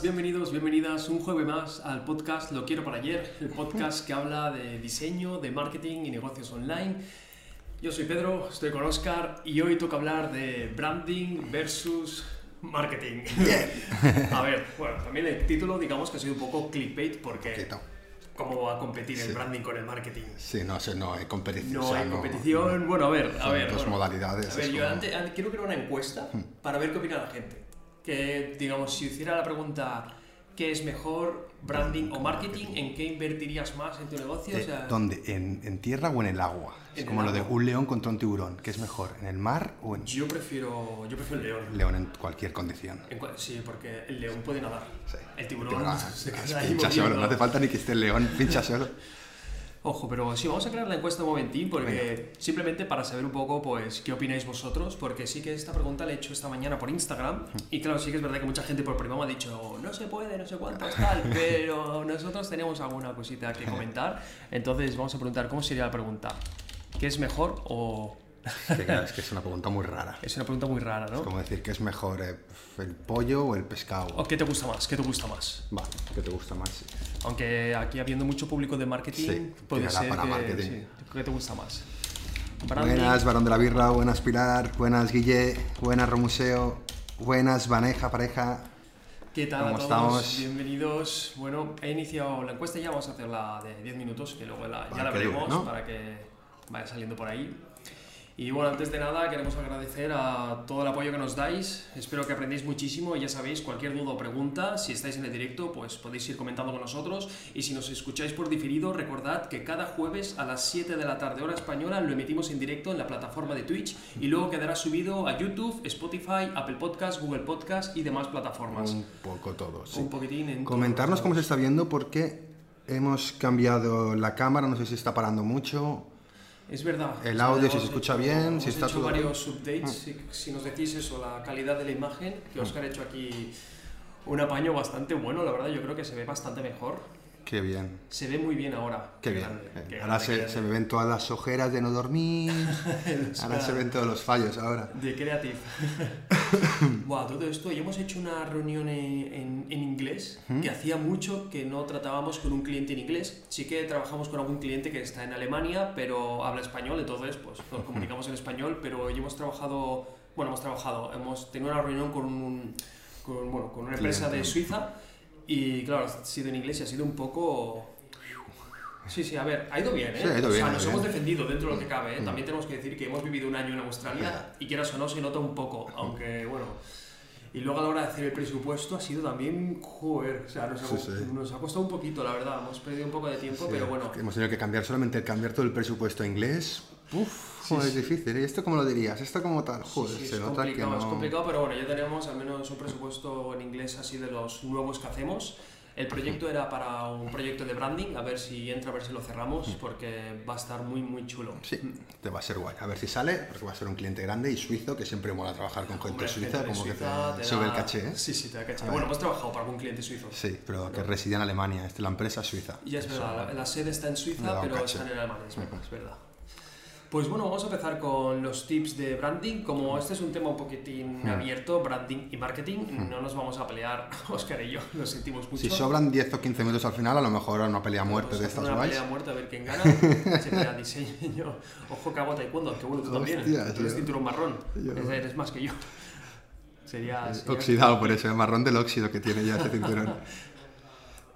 Buenas, bienvenidos, bienvenidas un jueves más al podcast Lo Quiero para Ayer, el podcast que habla de diseño, de marketing y negocios online. Yo soy Pedro, estoy con Oscar y hoy toca hablar de branding versus marketing. A ver, bueno, también el título digamos que ha sido un poco clickbait porque... Poquito. ¿Cómo va a competir el branding con el marketing? Sí, no sé, no hay competición. No o sea, hay competición. Bueno, a ver, a ver. dos bueno. modalidades, A ver, yo como- Hmm. antes, antes quiero crear una encuesta para ver qué opina la gente. Que, digamos, si hiciera la pregunta, ¿qué es mejor, branding o marketing? ¿En qué invertirías más en tu negocio? Eh, O sea, ¿Dónde? ¿En, en tierra o en el agua? Es como el lo de un león contra un tiburón. ¿Qué es mejor? ¿En el mar o en yo prefiero, yo prefiero el león. león en cualquier condición? En sí, porque el león puede nadar. Sí. El tiburón Tiburón, se ah, queda ahí pincha moviendo. solo, no hace falta ni que esté el león, pincha solo. Ojo, pero sí, vamos a crear la encuesta un momentín porque simplemente para saber un poco, pues, qué opináis vosotros, porque sí que esta pregunta la he hecho esta mañana por Instagram y claro, sí que es verdad que mucha gente por privado me ha dicho, no se puede, no sé cuánto, tal, pero nosotros tenemos alguna cosita que comentar, entonces vamos a preguntar, ¿cómo sería la pregunta? ¿Qué es mejor o...? Que claro, es que es una pregunta muy rara. Es una pregunta muy rara, Es ¿no? como decir, ¿qué es mejor? eh, ¿El pollo o el pescado? ¿O qué te gusta más? ¿Qué te gusta más? Va, ¿qué te gusta más? Aunque aquí habiendo mucho público de marketing, Sí, puede ser para que... marketing. sí, ¿Qué te gusta más? Branding, Buenas, Barón de la Birra, buenas Pilar, buenas Guille, buenas Romuseo, buenas Vaneja, pareja. ¿Qué tal a ¿Cómo todos? estamos? Bienvenidos. Bueno, he iniciado la encuesta ya, vamos a hacerla de 10 minutos, que luego la- ya la que veremos ¿no? para que vaya saliendo por ahí. Y bueno, antes de nada queremos agradecer a todo el apoyo que nos dais. Espero que aprendéis muchísimo y ya sabéis, cualquier duda o pregunta, si estáis en el directo, pues podéis ir comentando con nosotros. Y si nos escucháis por diferido, recordad que cada jueves a las 7 de la tarde hora española lo emitimos en directo en la plataforma de Twitch y luego quedará subido a YouTube, Spotify, Apple Podcast, Google Podcast y demás plataformas. Un poco todo, sí. Un poquitín en Comentarnos cómo se está viendo porque hemos cambiado la cámara, no sé si está parando mucho. Es verdad. El audio, si se escucha bien, hemos si está hecho todo- Ah. varios updates. Si, si nos decís eso, la calidad de la imagen, que Oscar ha hecho aquí un apaño bastante bueno, la verdad, yo creo que se ve bastante mejor. Qué bien, Se ve muy bien ahora. qué bien. grande, qué Ahora se, me ven todas las ojeras de no dormir. Ahora se ven todos los fallos ahora. De Creative. Buah, todo esto, y hemos hecho una reunión en, en- en inglés, que hacía mucho que no tratábamos con un cliente en inglés. Sí que trabajamos con algún cliente que está en Alemania, pero habla español, entonces pues nos comunicamos en español, pero hoy hemos trabajado, bueno, hemos trabajado, hemos tenido una reunión con, un, con, bueno, con una empresa de. Suiza, y claro, ha sido en inglés y ha sido un poco... Sí, sí, a ver, ha ido bien, ¿eh? Sí, ha ido o bien, sea, ha nos ido hemos bien. defendido dentro de lo que cabe, ¿eh? También tenemos que decir que hemos vivido un año en Australia y quieras o no se nota un poco, aunque bueno. Y luego a la hora de hacer el presupuesto ha sido también, joder, o sea, nos ha, Sí, sí. nos ha costado un poquito, la verdad, hemos perdido un poco de tiempo, pero Sí, bueno. que Hemos tenido que cambiar solamente el cambiar todo el presupuesto a inglés. Uf, joder, sí. es difícil. ¿Y esto cómo lo dirías? ¿Esto como tal? Joder, sí, se es nota que complicado, es no... complicado, pero bueno, ya tenemos al menos un presupuesto en inglés así de los nuevos que hacemos. El proyecto era para un proyecto de branding, a ver si entra, a ver si lo cerramos, porque va a estar muy, muy chulo. Sí, te va a ser guay. A ver si sale, porque va a ser un cliente grande y suizo, que siempre mola trabajar con gente Hombre, suiza, gente como Suiza que te te sube da- el caché, ¿eh? Sí, sí, te da caché. Bueno, hemos trabajado para algún cliente suizo. Sí, pero que reside en Alemania, este, la empresa es suiza. Y es Eso, verdad, la, la sede está en Suiza, pero están en Alemania, es verdad, es verdad. Pues bueno, vamos a empezar con los tips de branding. Como este es un tema un poquitín Hmm. abierto, branding y marketing, no nos vamos a pelear, Oscar y yo, lo sentimos mucho. Si sobran 10 o 15 minutos al final, a lo mejor una pelea a muerte de hacer estas una guays. pelea a muerte a ver quién gana. Se pelea diseño. Ojo taekwondo, que bueno, tú también. Hostia, Tú eres cinturón marrón. Yo. Eres- más que yo. Sería... sería- Oxidado por eso, el marrón del óxido que tiene ya ese cinturón.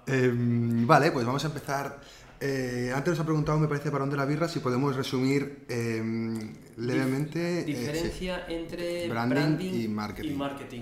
Em, vale, pues vamos a empezar. Eh, antes nos ha preguntado, me parece, Barón de la Birra, si podemos resumir em, levemente. eh, sí. Diferencia entre Branding branding, y marketing. marketing.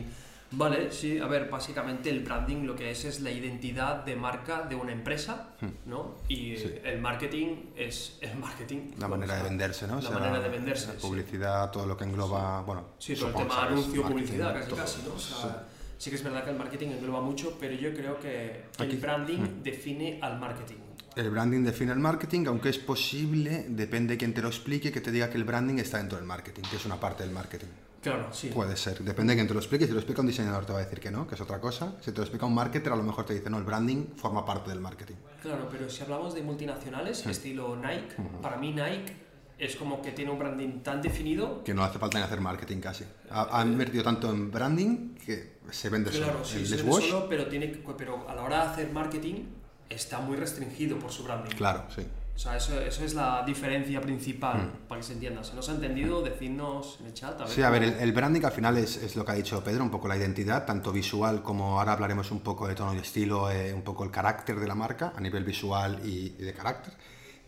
Vale, sí, a ver, básicamente el branding lo que es es la identidad de marca de una empresa, ¿no? Y Hmm. Sí. el marketing es el marketing. La manera o de venderse, ¿no? O La sea, manera de venderse. La sí. publicidad, todo lo que engloba, bueno, Sí, todo el tema anuncio, publicidad, casi todo. casi, ¿no? O sea, sí. que es verdad que el marketing engloba mucho, pero yo creo que Aquí- el branding define al marketing. El branding define el marketing, aunque es posible, depende de quién te lo explique, que te diga que el branding está dentro del marketing, que es una parte del marketing. Claro, sí. Puede ser, depende de quién te lo explique. Si te lo explica un diseñador te va a decir que no, que es otra cosa. Si te lo explica un marketer, a lo mejor te dice, no, el branding forma parte del marketing. Claro, pero si hablamos de multinacionales, estilo Nike, para mí Nike es como que tiene un branding tan definido. Que no hace falta ni hacer marketing casi. Ha- Han invertido tanto en branding que se vende Claro, solo. sí, el se vende solo, pero, tiene, pero a la hora de hacer marketing está muy restringido por su branding. claro, sí. O sea, eso, eso es la diferencia principal, Mm. para que se entienda. Si no se ha entendido, decidnos en el chat. A ver Sí, a ver, el, el branding al final es, es lo que ha dicho Pedro, un poco la identidad, tanto visual como ahora hablaremos un poco de tono y estilo, eh, un poco el carácter de la marca a nivel visual y, y de carácter.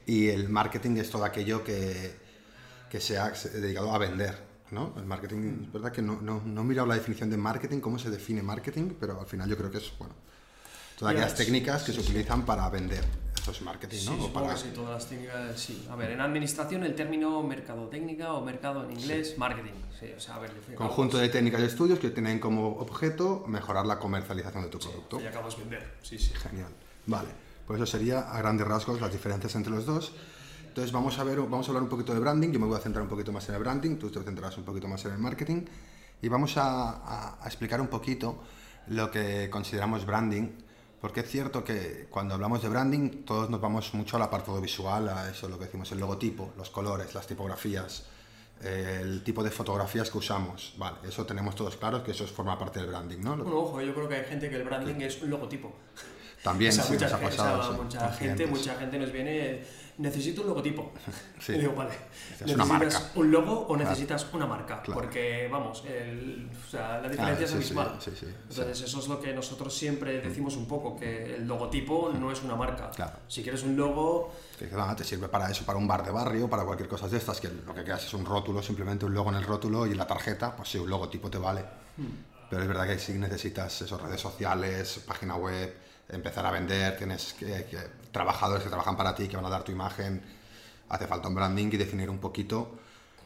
Y el marketing es todo aquello que, que sea dedicado a vender. ¿no? El marketing, es verdad que no, no, no he mirado la definición de marketing, cómo se define marketing, pero al final yo creo que es, bueno, todas aquellas sí, técnicas que sí, se sí. utilizan para vender. Eso es marketing, Sí, ¿no? O supongo para- sí, todas las técnicas, sí. A ver, en administración el término mercadotécnica o mercado en inglés, marketing. Sí, o sea, a ver, Conjunto de técnicas y estudios que tienen como objeto mejorar la comercialización de tu producto. y cabo es vender. Sí, sí. Genial. Vale, pues eso sería a grandes rasgos las diferencias entre los dos. Entonces vamos a ver, vamos a hablar un poquito de branding. Yo me voy a centrar un poquito más en el branding, tú te centrarás un poquito más en el marketing y vamos a, a- a explicar un poquito lo que consideramos branding, porque es cierto que cuando hablamos de branding todos nos vamos mucho al apartado visual, a eso lo que decimos el logotipo, los colores, las tipografías, el tipo de fotografías que usamos. Vale, eso tenemos todos claros que eso forma parte del branding, ¿no? Bueno, ojo, yo creo que hay gente que el branding es un logotipo. También o sea, sí, mucha, nos ha pasado. o sea, mucha gente, mucha gente nos viene, necesito un logotipo. Sí. Y digo, vale, Es una ¿necesitas marca. un logo o necesitas una marca? Claro. Porque, vamos, el- o sea, la diferencia Ah, es sí, sí, Entonces, eso es lo que nosotros siempre decimos un poco, que el logotipo no es una marca. Claro. Si quieres un logo, Que nada, te sirve para eso, para un bar de barrio, para cualquier cosa de estas, que lo que quieras es un rótulo, simplemente un logo en el rótulo y en la tarjeta, pues sí, un logotipo te vale. Hmm. Pero es verdad que sí necesitas esos redes sociales, página web, empezar a vender, tienes que, que- trabajadores que trabajan para ti, que van a dar tu imagen, hace falta un branding y definir un poquito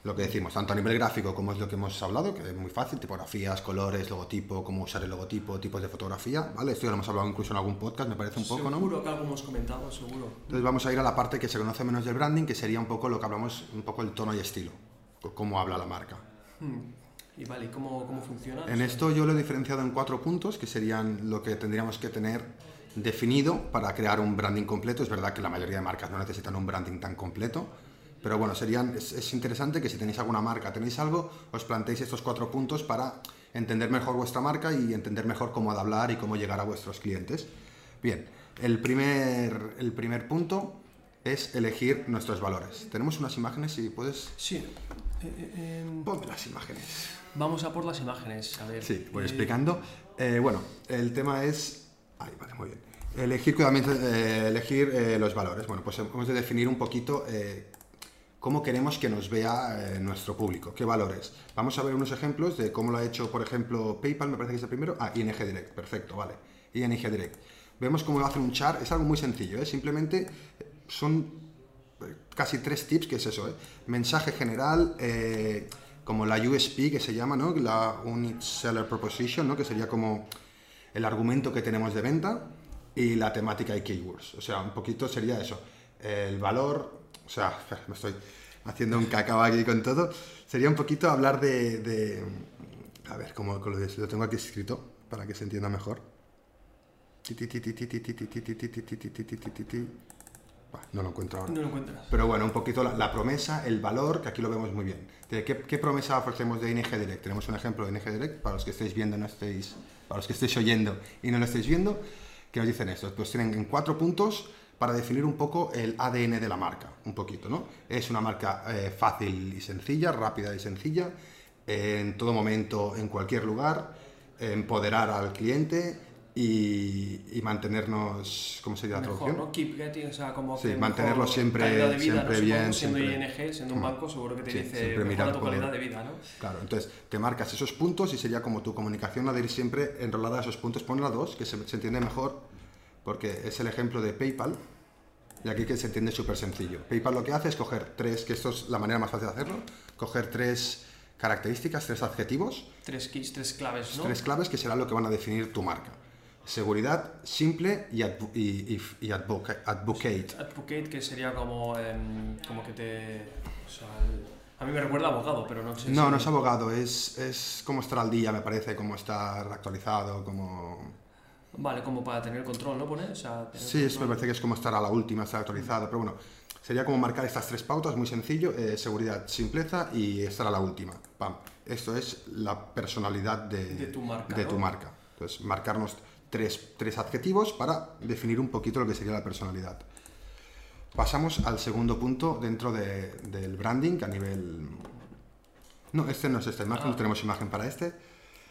lo que decimos, tanto a nivel gráfico como es lo que hemos hablado, que es muy fácil, tipografías, colores, logotipo, cómo usar el logotipo, tipos de fotografía, ¿vale? Esto ya lo hemos hablado incluso en algún podcast, me parece un poco, ¿no? seguro que algo hemos comentado, seguro. Entonces vamos a ir a la parte que se conoce menos del branding, que sería un poco lo que hablamos, un poco el tono y estilo, cómo habla la marca. Hmm. Y vale, ¿y cómo, cómo funciona? En esto yo lo he diferenciado en cuatro puntos, que serían lo que tendríamos que tener definido para crear un branding completo. Es verdad que la mayoría de marcas no necesitan un branding tan completo, pero bueno, serían, es, es interesante que si tenéis alguna marca, tenéis algo, os planteéis estos cuatro puntos para entender mejor vuestra marca y entender mejor cómo de hablar y cómo llegar a vuestros clientes. Bien, el primer, el primer punto es elegir nuestros valores. Tenemos unas imágenes, si puedes... Sí. Eh, eh, em, Ponme las imágenes. vamos a por las imágenes, a ver. Sí, voy Eh, explicando. Bueno, el tema es... Ahí, vale, muy bien. Elegir cuidadamente, eh, elegir eh, los valores. Bueno, pues hemos de definir un poquito eh, cómo queremos que nos vea nuestro público, qué valores. Vamos a ver unos ejemplos de cómo lo ha hecho, por ejemplo, PayPal, me parece que es el primero. Ah, ING Direct, perfecto, vale. ING Direct. Vemos cómo hacen un chart, es algo muy sencillo, simplemente son casi tres tips, que es eso, mensaje general, como la USP que se llama, ¿no? la Unique Seller Proposition, ¿no? que sería como el argumento que tenemos de venta y la temática y keywords. O sea, un poquito sería eso. El valor, o sea, me estoy haciendo un cacao aquí con todo. Sería un poquito hablar de... a ver, ¿cómo lo tengo aquí escrito para que se entienda mejor? No lo encuentro ahora. No lo encuentras. Pero bueno, un poquito la, promesa, el valor, que aquí lo vemos muy bien. ¿Qué, promesa ofrecemos de ING Direct? Tenemos un ejemplo de ING Direct para los que estáis viendo no estáis para los que estéis oyendo y no lo estéis viendo, que nos dicen esto. Pues tienen en cuatro puntos para definir un poco el ADN de la marca, un poquito, ¿no? Es una marca eh, fácil y sencilla, rápida y sencilla, en todo momento, en cualquier lugar, empoderar al cliente y, y mantenernos, ¿cómo sería la Mejor, traducción? ¿no? Keep getting, o sea, como Sí, que mantenerlo siempre- de vida, siempre ¿no? bien, siendo siempre. ING, siendo un Mm. banco, seguro que te Sí, dice siempre mejora tu calidad de vida, ¿no? Claro, entonces te marcas esos puntos y sería como tu comunicación la de ir siempre enrolada a esos puntos. Ponla dos, que se, se entiende mejor, porque es el ejemplo de PayPal. Y aquí que se entiende súper sencillo. PayPal lo que hace es coger tres, que esto es la manera más fácil de hacerlo, coger tres características, tres adjetivos, Tres keys, tres claves, ¿no? tres claves que será lo que van a definir tu marca. Seguridad, simple y, advo- y, y- y advoca- advocate. Advocate, que sería como, em, como que te... O sea, el- a mí me recuerda a abogado, pero no sé No, si- no es abogado, es, es como estar al día, me parece, como estar actualizado, como... Vale, como para tener control, ¿no? Pone, o sea, Sí, es- me parece que es como estar a la última, estar actualizado, pero bueno, Sería como marcar estas tres pautas, muy sencillo, eh, seguridad, simpleza y esta era la última. Pam. Esto es la personalidad de, De tu marca, de ¿no? tu marca. Entonces, marcarnos tres, tres adjetivos para definir un poquito lo que sería la personalidad. Pasamos al segundo punto dentro de- del branding a nivel... No, este no es esta imagen, Ah. no tenemos imagen para este.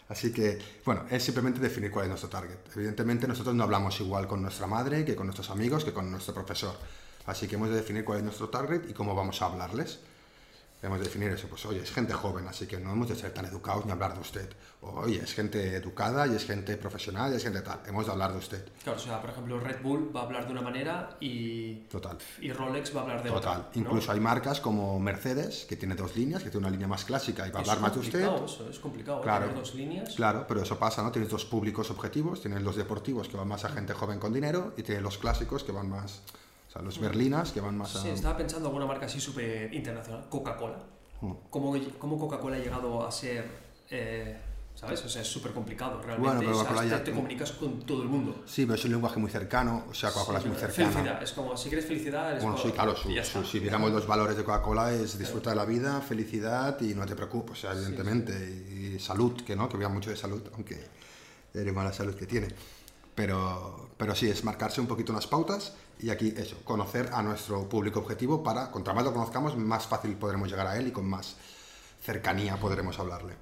Así que, bueno, es simplemente definir cuál es nuestro target. Evidentemente nosotros no hablamos igual con nuestra madre que con nuestros amigos, que con nuestro profesor. Así que hemos de definir cuál es nuestro target y cómo vamos a hablarles. Hemos de definir eso, pues oye, es gente joven, así que no hemos de ser tan educados ni hablar de usted. Oye, es gente educada y es gente profesional y es gente tal. Hemos de hablar de usted. Claro, o sea, por ejemplo, Red Bull va a hablar de una manera y, Total. y Rolex va a hablar de Total. otra. ¿no? Incluso hay marcas como Mercedes, que tiene dos líneas, que tiene una línea más clásica y va a Es hablar más de usted. complicado Eso, es complicado, ¿eh? Claro. tener dos líneas. Claro, pero eso pasa, ¿no? Tienes dos públicos objetivos, tienes los deportivos que van más a gente joven con dinero y tienes los clásicos que van más, sea, los berlinas que van más a... Sí, estaba pensando alguna marca así súper internacional. Coca-Cola. Mm. ¿Cómo, cómo Coca-Cola ha llegado a ser, eh, ¿sabes? O sea, es súper complicado realmente. Bueno, pero Coca-Cola te, ya- te comunicas con todo el mundo. Sí, pero es un lenguaje muy cercano, o sea, Coca-Cola Sí, es muy cercana. Felicidad, es como si quieres felicidad, eres Bueno, sí, claro, su- su- si viéramos los valores de Coca-Cola es disfruta de la vida, felicidad y no te preocupes, o sea, Sí, evidentemente, y salud, que no, que vea mucho de salud, aunque es mala salud que tiene. Pero, pero sí, es marcarse un poquito unas pautas y aquí eso, conocer a nuestro público objetivo para, contra más lo conozcamos, más fácil podremos llegar a él y con más cercanía podremos hablarle.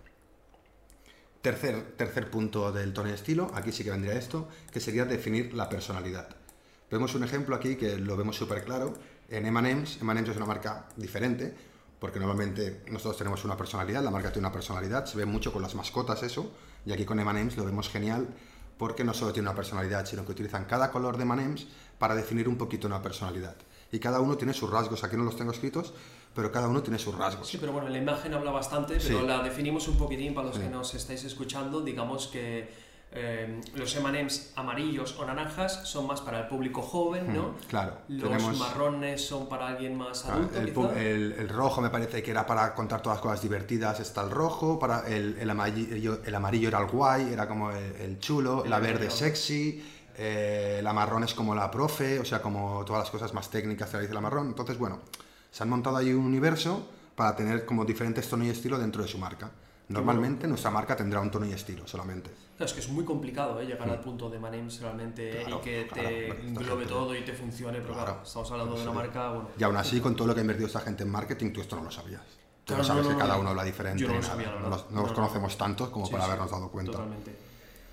Tercer, tercer punto del tono y estilo, aquí sí que vendría esto, que sería definir la personalidad. Vemos un ejemplo aquí que lo vemos súper claro. En M&M's, M&M's es una marca diferente, porque normalmente nosotros tenemos una personalidad, la marca tiene una personalidad, se ve mucho con las mascotas eso, y aquí con M&M's lo vemos genial, porque no solo tiene una personalidad, sino que utilizan cada color de M&M's para definir un poquito una personalidad. Y cada uno tiene sus rasgos, aquí no los tengo escritos, pero cada uno tiene sus rasgos. Sí, pero bueno, la imagen habla bastante, pero Sí. la definimos un poquitín para los Sí. que nos estáis escuchando. Digamos que eh, los M&M's amarillos o naranjas son más para el público joven, ¿no? Mm, claro, Los tenemos- marrones son para alguien más adulto, El, el- el rojo me parece que era para contar todas las cosas divertidas, está el rojo, para el, el amarillo, el amarillo era el guay, era como el, chulo, El la verde sexy, eh, la marrón es como la profe, o sea, como todas las cosas más técnicas que dice la marrón. Entonces, bueno, se han montado ahí un universo para tener como diferentes tonos y estilo dentro de su marca. Normalmente nuestra marca tendrá un tono y estilo solamente. Claro, es que es muy complicado ¿eh? llegar al punto de M&M's realmente. Claro, y que claro, te englobe todo y te funcione, pero claro, estamos hablando de una marca, bueno... Y aún así, con todo lo que ha invertido esta gente en marketing, tú esto no lo sabías. Tú no sabes no, que cada no. uno habla diferente. Yo no lo sabía, la No los, no los no. conocemos tantos como Sí, para sí, habernos dado cuenta. Totalmente.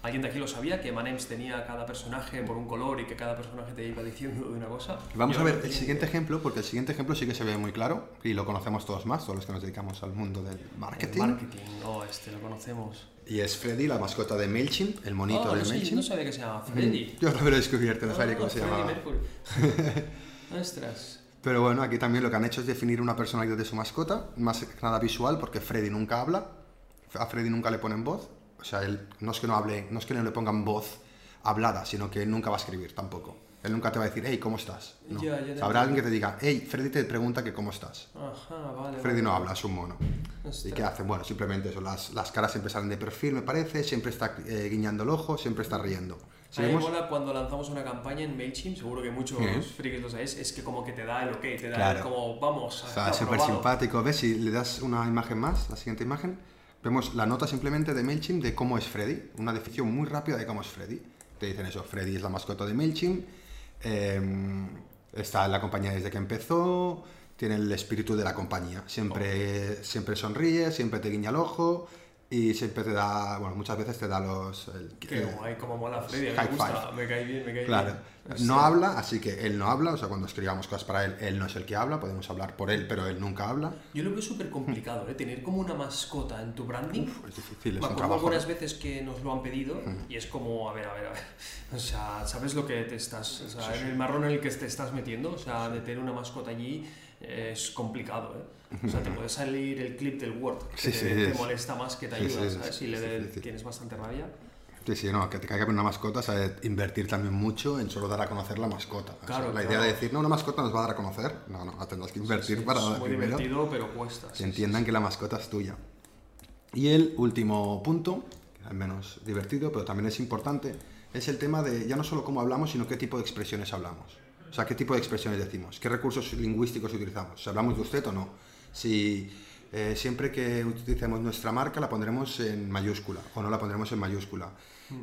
¿Alguien de aquí lo sabía que M&M's tenía cada personaje por un color y que cada personaje te iba diciendo de una cosa? Vamos Yo a ver el siguiente ejemplo, porque el siguiente ejemplo sí que se ve muy claro y lo conocemos todos más, todos los que nos dedicamos al mundo del El marketing. marketing, no, este lo conocemos. Y es Freddy, la mascota de MailChimp, el monito Ah, de no, sé- MailChimp. no sabía que se llamaba Freddy. Yo también lo he descubierto, no sabía Ah, cómo se Freddie llamaba. Mercury. Ostras. Pero bueno, aquí también lo que han hecho es definir una personalidad de su mascota, más que nada visual, porque Freddy nunca habla, a Freddy nunca le ponen voz, o sea, él no es que no hable, no es que no le pongan voz hablada, sino que nunca va a escribir tampoco. Él nunca te va a decir, hey, ¿cómo estás? No. Ya, ya Habrá alguien que te diga, hey, Freddy te pregunta que cómo estás. Ajá, vale. Freddy vale. no habla, es un mono. ¿Y Ostras. qué hacen? Bueno, simplemente eso, las, las caras siempre salen de perfil, me parece, siempre está eh, guiñando el ojo, siempre está riendo. A mí mola cuando lanzamos una campaña en MailChimp, seguro que muchos Sí. frikis lo sabéis, es que como que te da el ok, te da Claro. el como vamos, O sea, está súper simpático. ¿Ves? Si le das una imagen más, la siguiente imagen, vemos la nota simplemente de MailChimp de cómo es Freddy. Una definición muy rápida de cómo es Freddy. Te dicen eso, Freddy es la mascota de MailChimp, eh, está en la compañía desde que empezó, tiene el espíritu de la compañía. Siempre, siempre sonríe, siempre te guiña el ojo y siempre te da, bueno, muchas veces te da los... el- Qué el- guay, como mola Freddy, me gusta, five. me cae bien, me cae Claro, bien. No habla, así que él no habla, o sea, cuando escribamos cosas para él, él no es el que habla, podemos hablar por él, pero él nunca habla. Yo lo veo súper complicado, ¿eh? Tener como una mascota en tu branding. Es difícil, es Me acuerdo algunas veces que nos lo han pedido y es como, a ver, a ver, a ver. O sea, ¿sabes lo que te estás, o sea, en el marrón en el que te estás metiendo? O sea, de tener una mascota allí es complicado, ¿eh? O sea, te puede salir el clip del Word que Sí, te, sí, te es- molesta más que te ayuda, ¿sabes? es- Y le de- tienes bastante rabia. Sí, sí, no, que te caiga una mascota, sea, invertir también mucho en solo dar a conocer la mascota. O sea, Claro, la claro. idea de decir, no, una mascota nos va a dar a conocer, no, no, tendrás que invertir Sí, para es muy primero divertido, pero cuesta. que sí, sí, entiendan que la mascota es tuya. Y el último punto, que es al menos divertido, pero también es importante, es el tema de ya no solo cómo hablamos, sino qué tipo de expresiones hablamos. O sea, ¿qué tipo de expresiones decimos? ¿Qué recursos lingüísticos utilizamos? Si hablamos de usted o no. Si eh, siempre que utilicemos nuestra marca la pondremos en mayúscula o no la pondremos en mayúscula.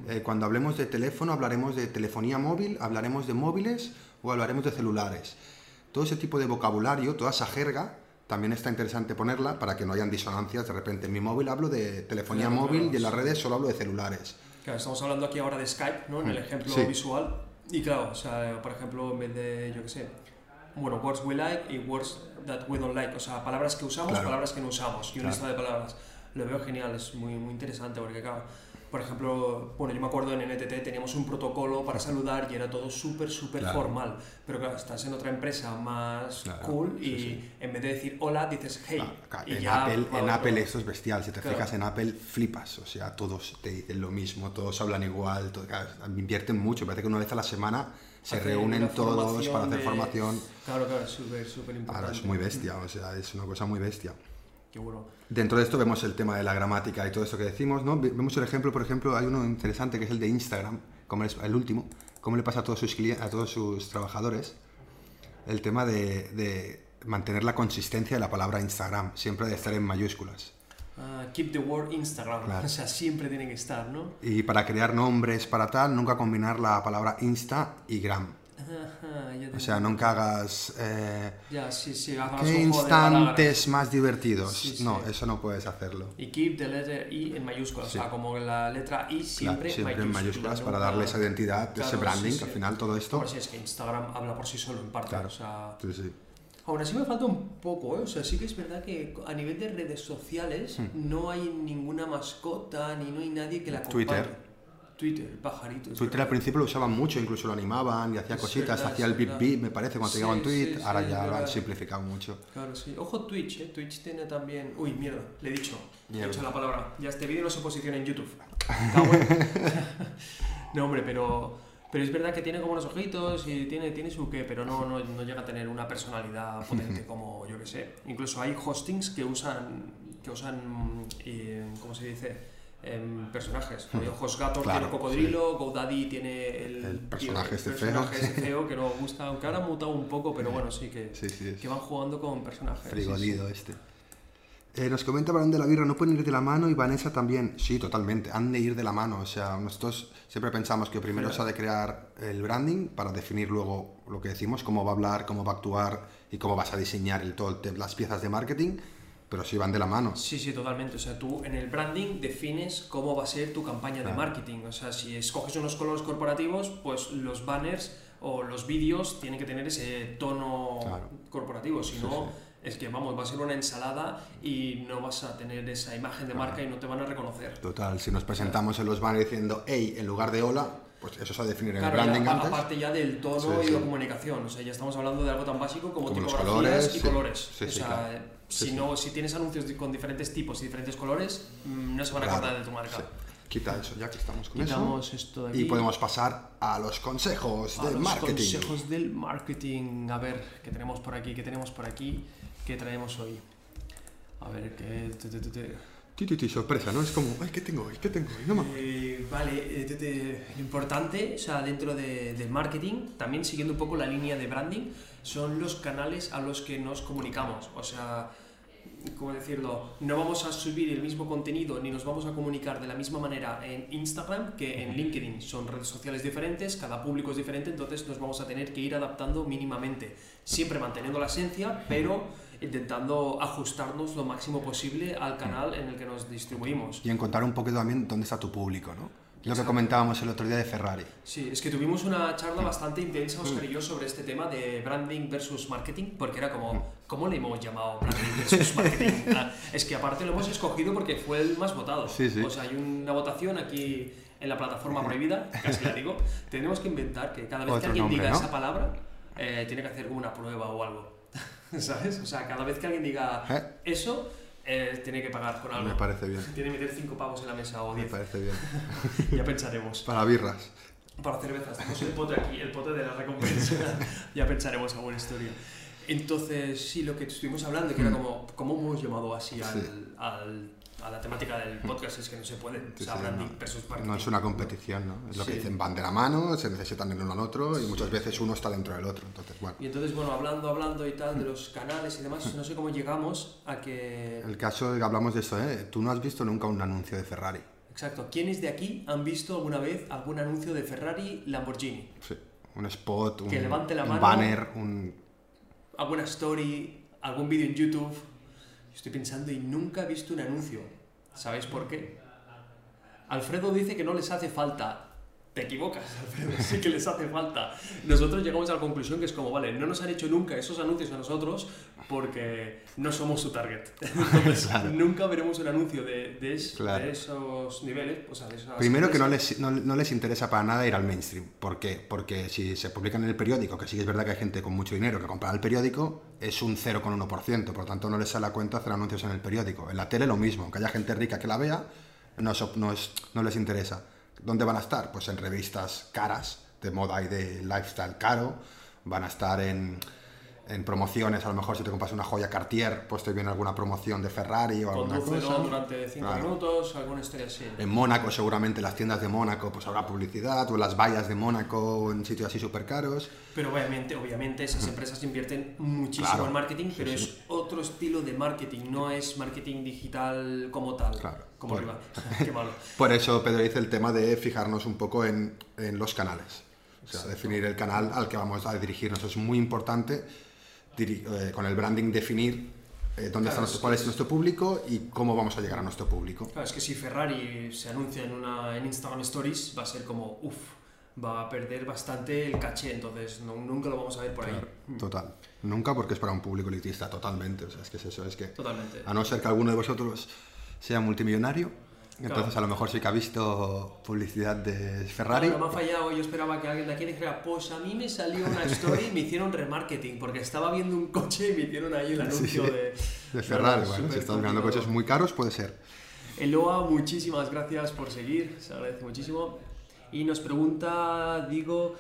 Eh, cuando hablemos de teléfono hablaremos de telefonía móvil, hablaremos de móviles o hablaremos de celulares. Todo ese tipo de vocabulario, toda esa jerga, también está interesante ponerla para que no hayan disonancias. De repente, en mi móvil hablo de telefonía Claro, móvil claro, y en las redes solo hablo de celulares. Claro, estamos hablando aquí ahora de Skype, ¿no? En el ejemplo Sí. visual. Y claro, o sea, por ejemplo, en vez de, yo qué sé, bueno, words we like y words that we don't like. O sea, palabras que usamos, Claro. palabras que no usamos. Y una Claro. lista de palabras. Lo veo genial, es muy, muy interesante porque, claro, por ejemplo, bueno, yo me acuerdo en NTT teníamos un protocolo para saludar y era todo súper, súper Claro. formal. Pero claro, estás en otra empresa más Claro, cool y sí, sí. en vez de decir hola, dices hey. Claro, y en ya Apple, en Apple esto es bestial. Si te fijas en Apple, flipas. O sea, todos te dicen lo mismo, todos hablan igual, todo- claro, invierten mucho. Parece que una vez a la semana se reúnen todos para hacer de- formación. Claro, claro, es súper, súper importante. Ahora es muy bestia, o sea, es una cosa muy bestia. Qué bueno. Dentro de esto vemos el tema de la gramática y todo esto que decimos, ¿no? Ve- Vemos el ejemplo, por ejemplo, hay uno interesante que es el de Instagram, como es el último, cómo le pasa a todos sus, clien- a todos sus trabajadores, el tema de, de mantener la consistencia de la palabra Instagram, siempre de estar en mayúsculas. Ah, keep the word Instagram. Claro. O sea, siempre tiene que estar, ¿no? Y para crear nombres para tal, nunca combinar la palabra Insta y Gram. Ajá, ya O sea, nunca hagas... eh, Ya, sí, sí. hagas ¿Qué instantes más divertidos? Sí, sí. No, eso no puedes hacerlo. Y keep the letter I en mayúsculas. Sí. O sea, como la letra I Claro, siempre, siempre en mayúsculas para darle esa identidad, ese Claro, branding, sí, sí. al final todo esto. Por si es que Instagram habla por sí solo en parte. Claro. O sea, Sí, sí. Aún así me falta un poco, ¿eh? O sea, sí que es verdad que a nivel de redes sociales no hay ninguna mascota ni no hay nadie que la acompañe. Twitter. Twitter, el pajarito. es Twitter verdad. al principio lo usaban mucho, incluso lo animaban y hacía Es cositas, verdad, hacía el beep beep, me parece, cuando Sí, llegaban tweet, sí, ahora sí, ya lo han simplificado mucho. Claro, sí. Ojo Twitch, ¿eh? Twitch tiene también... Uy, mierda, le he dicho. Le he Mierda. dicho la palabra. Ya este vídeo no se posiciona en YouTube. No, hombre, pero... Pero es verdad que tiene como unos ojitos y tiene, tiene su qué, pero no, no, no llega a tener una personalidad potente como, yo que sé. Incluso hay hostings que usan, que usan eh, ¿cómo se dice? Em, personajes. HostGator Claro, tiene Cocodrilo, GoDaddy tiene el, El personaje el este personaje feo. ese feo que no gusta, aunque ahora ha mutado un poco, pero bueno, sí que, Sí, sí, que van jugando con personajes. sí, sí. frigolido este. Eh, nos comenta Barón de la Birra, no pueden ir de la mano y Vanessa también. Sí, totalmente, han de ir de la mano. O sea, nosotros siempre pensamos que primero Claro. se ha de crear el branding para definir luego lo que decimos, cómo va a hablar, cómo va a actuar y cómo vas a diseñar el, todo las piezas de marketing, pero sí van de la mano. Sí, sí, totalmente. O sea, tú en el branding defines cómo va a ser tu campaña de Claro. marketing. O sea, si escoges unos colores corporativos, pues los banners o los vídeos tienen que tener ese tono Claro. corporativo. Si Sí, no, sí. Es que vamos, va a ser una ensalada y no vas a tener esa imagen de marca y no te van a reconocer. Total, si nos presentamos en los banners diciendo hey en lugar de hola, pues eso se va a definir en Claro, el ya, branding a- antes. aparte ya del tono Sí, y sí. la comunicación, o sea, ya estamos hablando de algo tan básico como, Como tipografías colores, y sí. colores. O sea, claro. eh, si no, si tienes anuncios con diferentes tipos y diferentes colores, mm, no se van a Claro, acordar de tu marca. Quita eso, ya que estamos con Quitamos eso. esto de aquí. Y podemos pasar a los consejos a del los marketing. consejos del marketing. A ver, ¿qué tenemos por aquí? ¿Qué tenemos por aquí? ¿Qué traemos hoy? A ver, ¿qué...? te- te- te- te- Ti, ti, ti, sorpresa, ¿no? Es como, ay, ¿qué tengo hoy? ¿Qué tengo hoy? No me acuerdo. Eh, vale, eh, lo importante, o sea, dentro de- del marketing, también siguiendo un poco la línea de branding, son los canales a los que nos comunicamos. O sea, ¿cómo decirlo? No vamos a subir el mismo contenido ni nos vamos a comunicar de la misma manera en Instagram que en LinkedIn. Son redes sociales diferentes, cada público es diferente, entonces nos vamos a tener que ir adaptando mínimamente. Siempre manteniendo la esencia, pero intentando ajustarnos lo máximo posible al canal en el que nos distribuimos. Y encontrar un poquito también dónde está tu público, ¿no? Lo que comentábamos el otro día de Ferrari. Sí, es que tuvimos una charla bastante intensa, Oscar y yo, sobre este tema de branding versus marketing, porque era como, ¿cómo le hemos llamado branding versus marketing? Ah, es que aparte lo hemos escogido porque fue el más votado. Sí, sí. O sea, hay una votación aquí en la plataforma prohibida, casi la digo. Tenemos que inventar que cada vez que Otro alguien nombre, diga ¿no? esa palabra, eh, tiene que hacer como una prueba o algo. ¿Sabes? O sea, cada vez que alguien diga ¿Eh? eso, eh, tiene que pagar con algo. Me parece bien. Tiene que meter 5 pavos en la mesa o Me 10. parece bien. Ya pensaremos. Para birras. Para cervezas, tenemos el pote aquí, el pote de la recompensa. ya pensaremos alguna historia. Entonces, sí, lo que estuvimos hablando, que era Mm. como, ¿cómo hemos llamado así al, Sí. al- a la temática del podcast? Es que no se puede. O Sí, sea, sí, branding no. versus marketing. No es una competición, ¿no? Es lo que Sí. dicen, van de la mano, se necesitan el uno al otro y muchas veces uno está dentro del otro. Entonces, bueno. Y entonces, bueno, hablando, hablando y tal de los canales y demás, no sé cómo llegamos a que... El caso de que hablamos de esto, ¿eh? Tú no has visto nunca un anuncio de Ferrari. Exacto, ¿quiénes de aquí han visto alguna vez algún anuncio de Ferrari Lamborghini? Sí. Un spot, un, Que levante la un mano. banner, un... ¿Alguna story? ¿Algún vídeo en YouTube? Estoy pensando y nunca he visto un anuncio. ¿Sabéis por qué? Alfredo dice que no les hace falta. Te equivocas, Alfredo, sí que les hace falta. Nosotros llegamos a la conclusión que es como, vale, no nos han hecho nunca esos anuncios a nosotros porque no somos su target. Entonces, Claro. nunca veremos un anuncio de, de es- Claro. de esos niveles. O sea, de esas Primero que no empresas. les, no, no les interesa para nada ir al mainstream. ¿Por qué? Porque si se publican en el periódico, que sí que es verdad que hay gente con mucho dinero que compra el periódico, es un 0,1%. Por lo tanto, no les sale a cuenta hacer anuncios en el periódico. En la tele lo mismo. Aunque haya gente rica que la vea, no, no, es- no les interesa. ¿Dónde van a estar? Pues en revistas caras, de moda y de lifestyle caro. Van a estar en, en promociones. A lo mejor si te compras una joya Cartier, pues te viene alguna promoción de Ferrari o alguna cosa. durante 5 Claro. minutos, alguna historia así. En Mónaco, seguramente las tiendas de Mónaco, pues habrá publicidad, o las vallas de Mónaco, en sitios así súper caros. Pero obviamente, obviamente esas empresas invierten muchísimo Claro. en marketing, pero sí. es otro estilo de marketing, no es marketing digital como tal. Claro. Como arriba. Qué malo. Por eso Pedro dice el tema de fijarnos un poco en, en los canales. O sea, definir el canal al que vamos a dirigirnos. Es muy importante diri- eh, con el branding definir eh, dónde Claro, está nuestro, es- cuál es nuestro público y cómo vamos a llegar a nuestro público. Claro, es que si Ferrari se anuncia en, una, en Instagram Stories, va a ser como, uff, va a perder bastante el caché, entonces no- nunca lo vamos a ver por ahí. Claro, total. Nunca porque es para un público elitista, totalmente. O sea, es que es eso, es que Totalmente. a no ser que alguno de vosotros sea multimillonario, entonces Claro. a lo mejor sí que ha visto publicidad de Ferrari. Claro, me ha fallado, yo esperaba que alguien de aquí dijera, pues a mí me salió una story y me hicieron remarketing, porque estaba viendo un coche y me hicieron ahí el anuncio Sí, de... De Ferrari, No, no, bueno, si estás mirando coches muy caros, puede ser. Eloa, muchísimas gracias por seguir, se agradece muchísimo. Y nos pregunta, digo,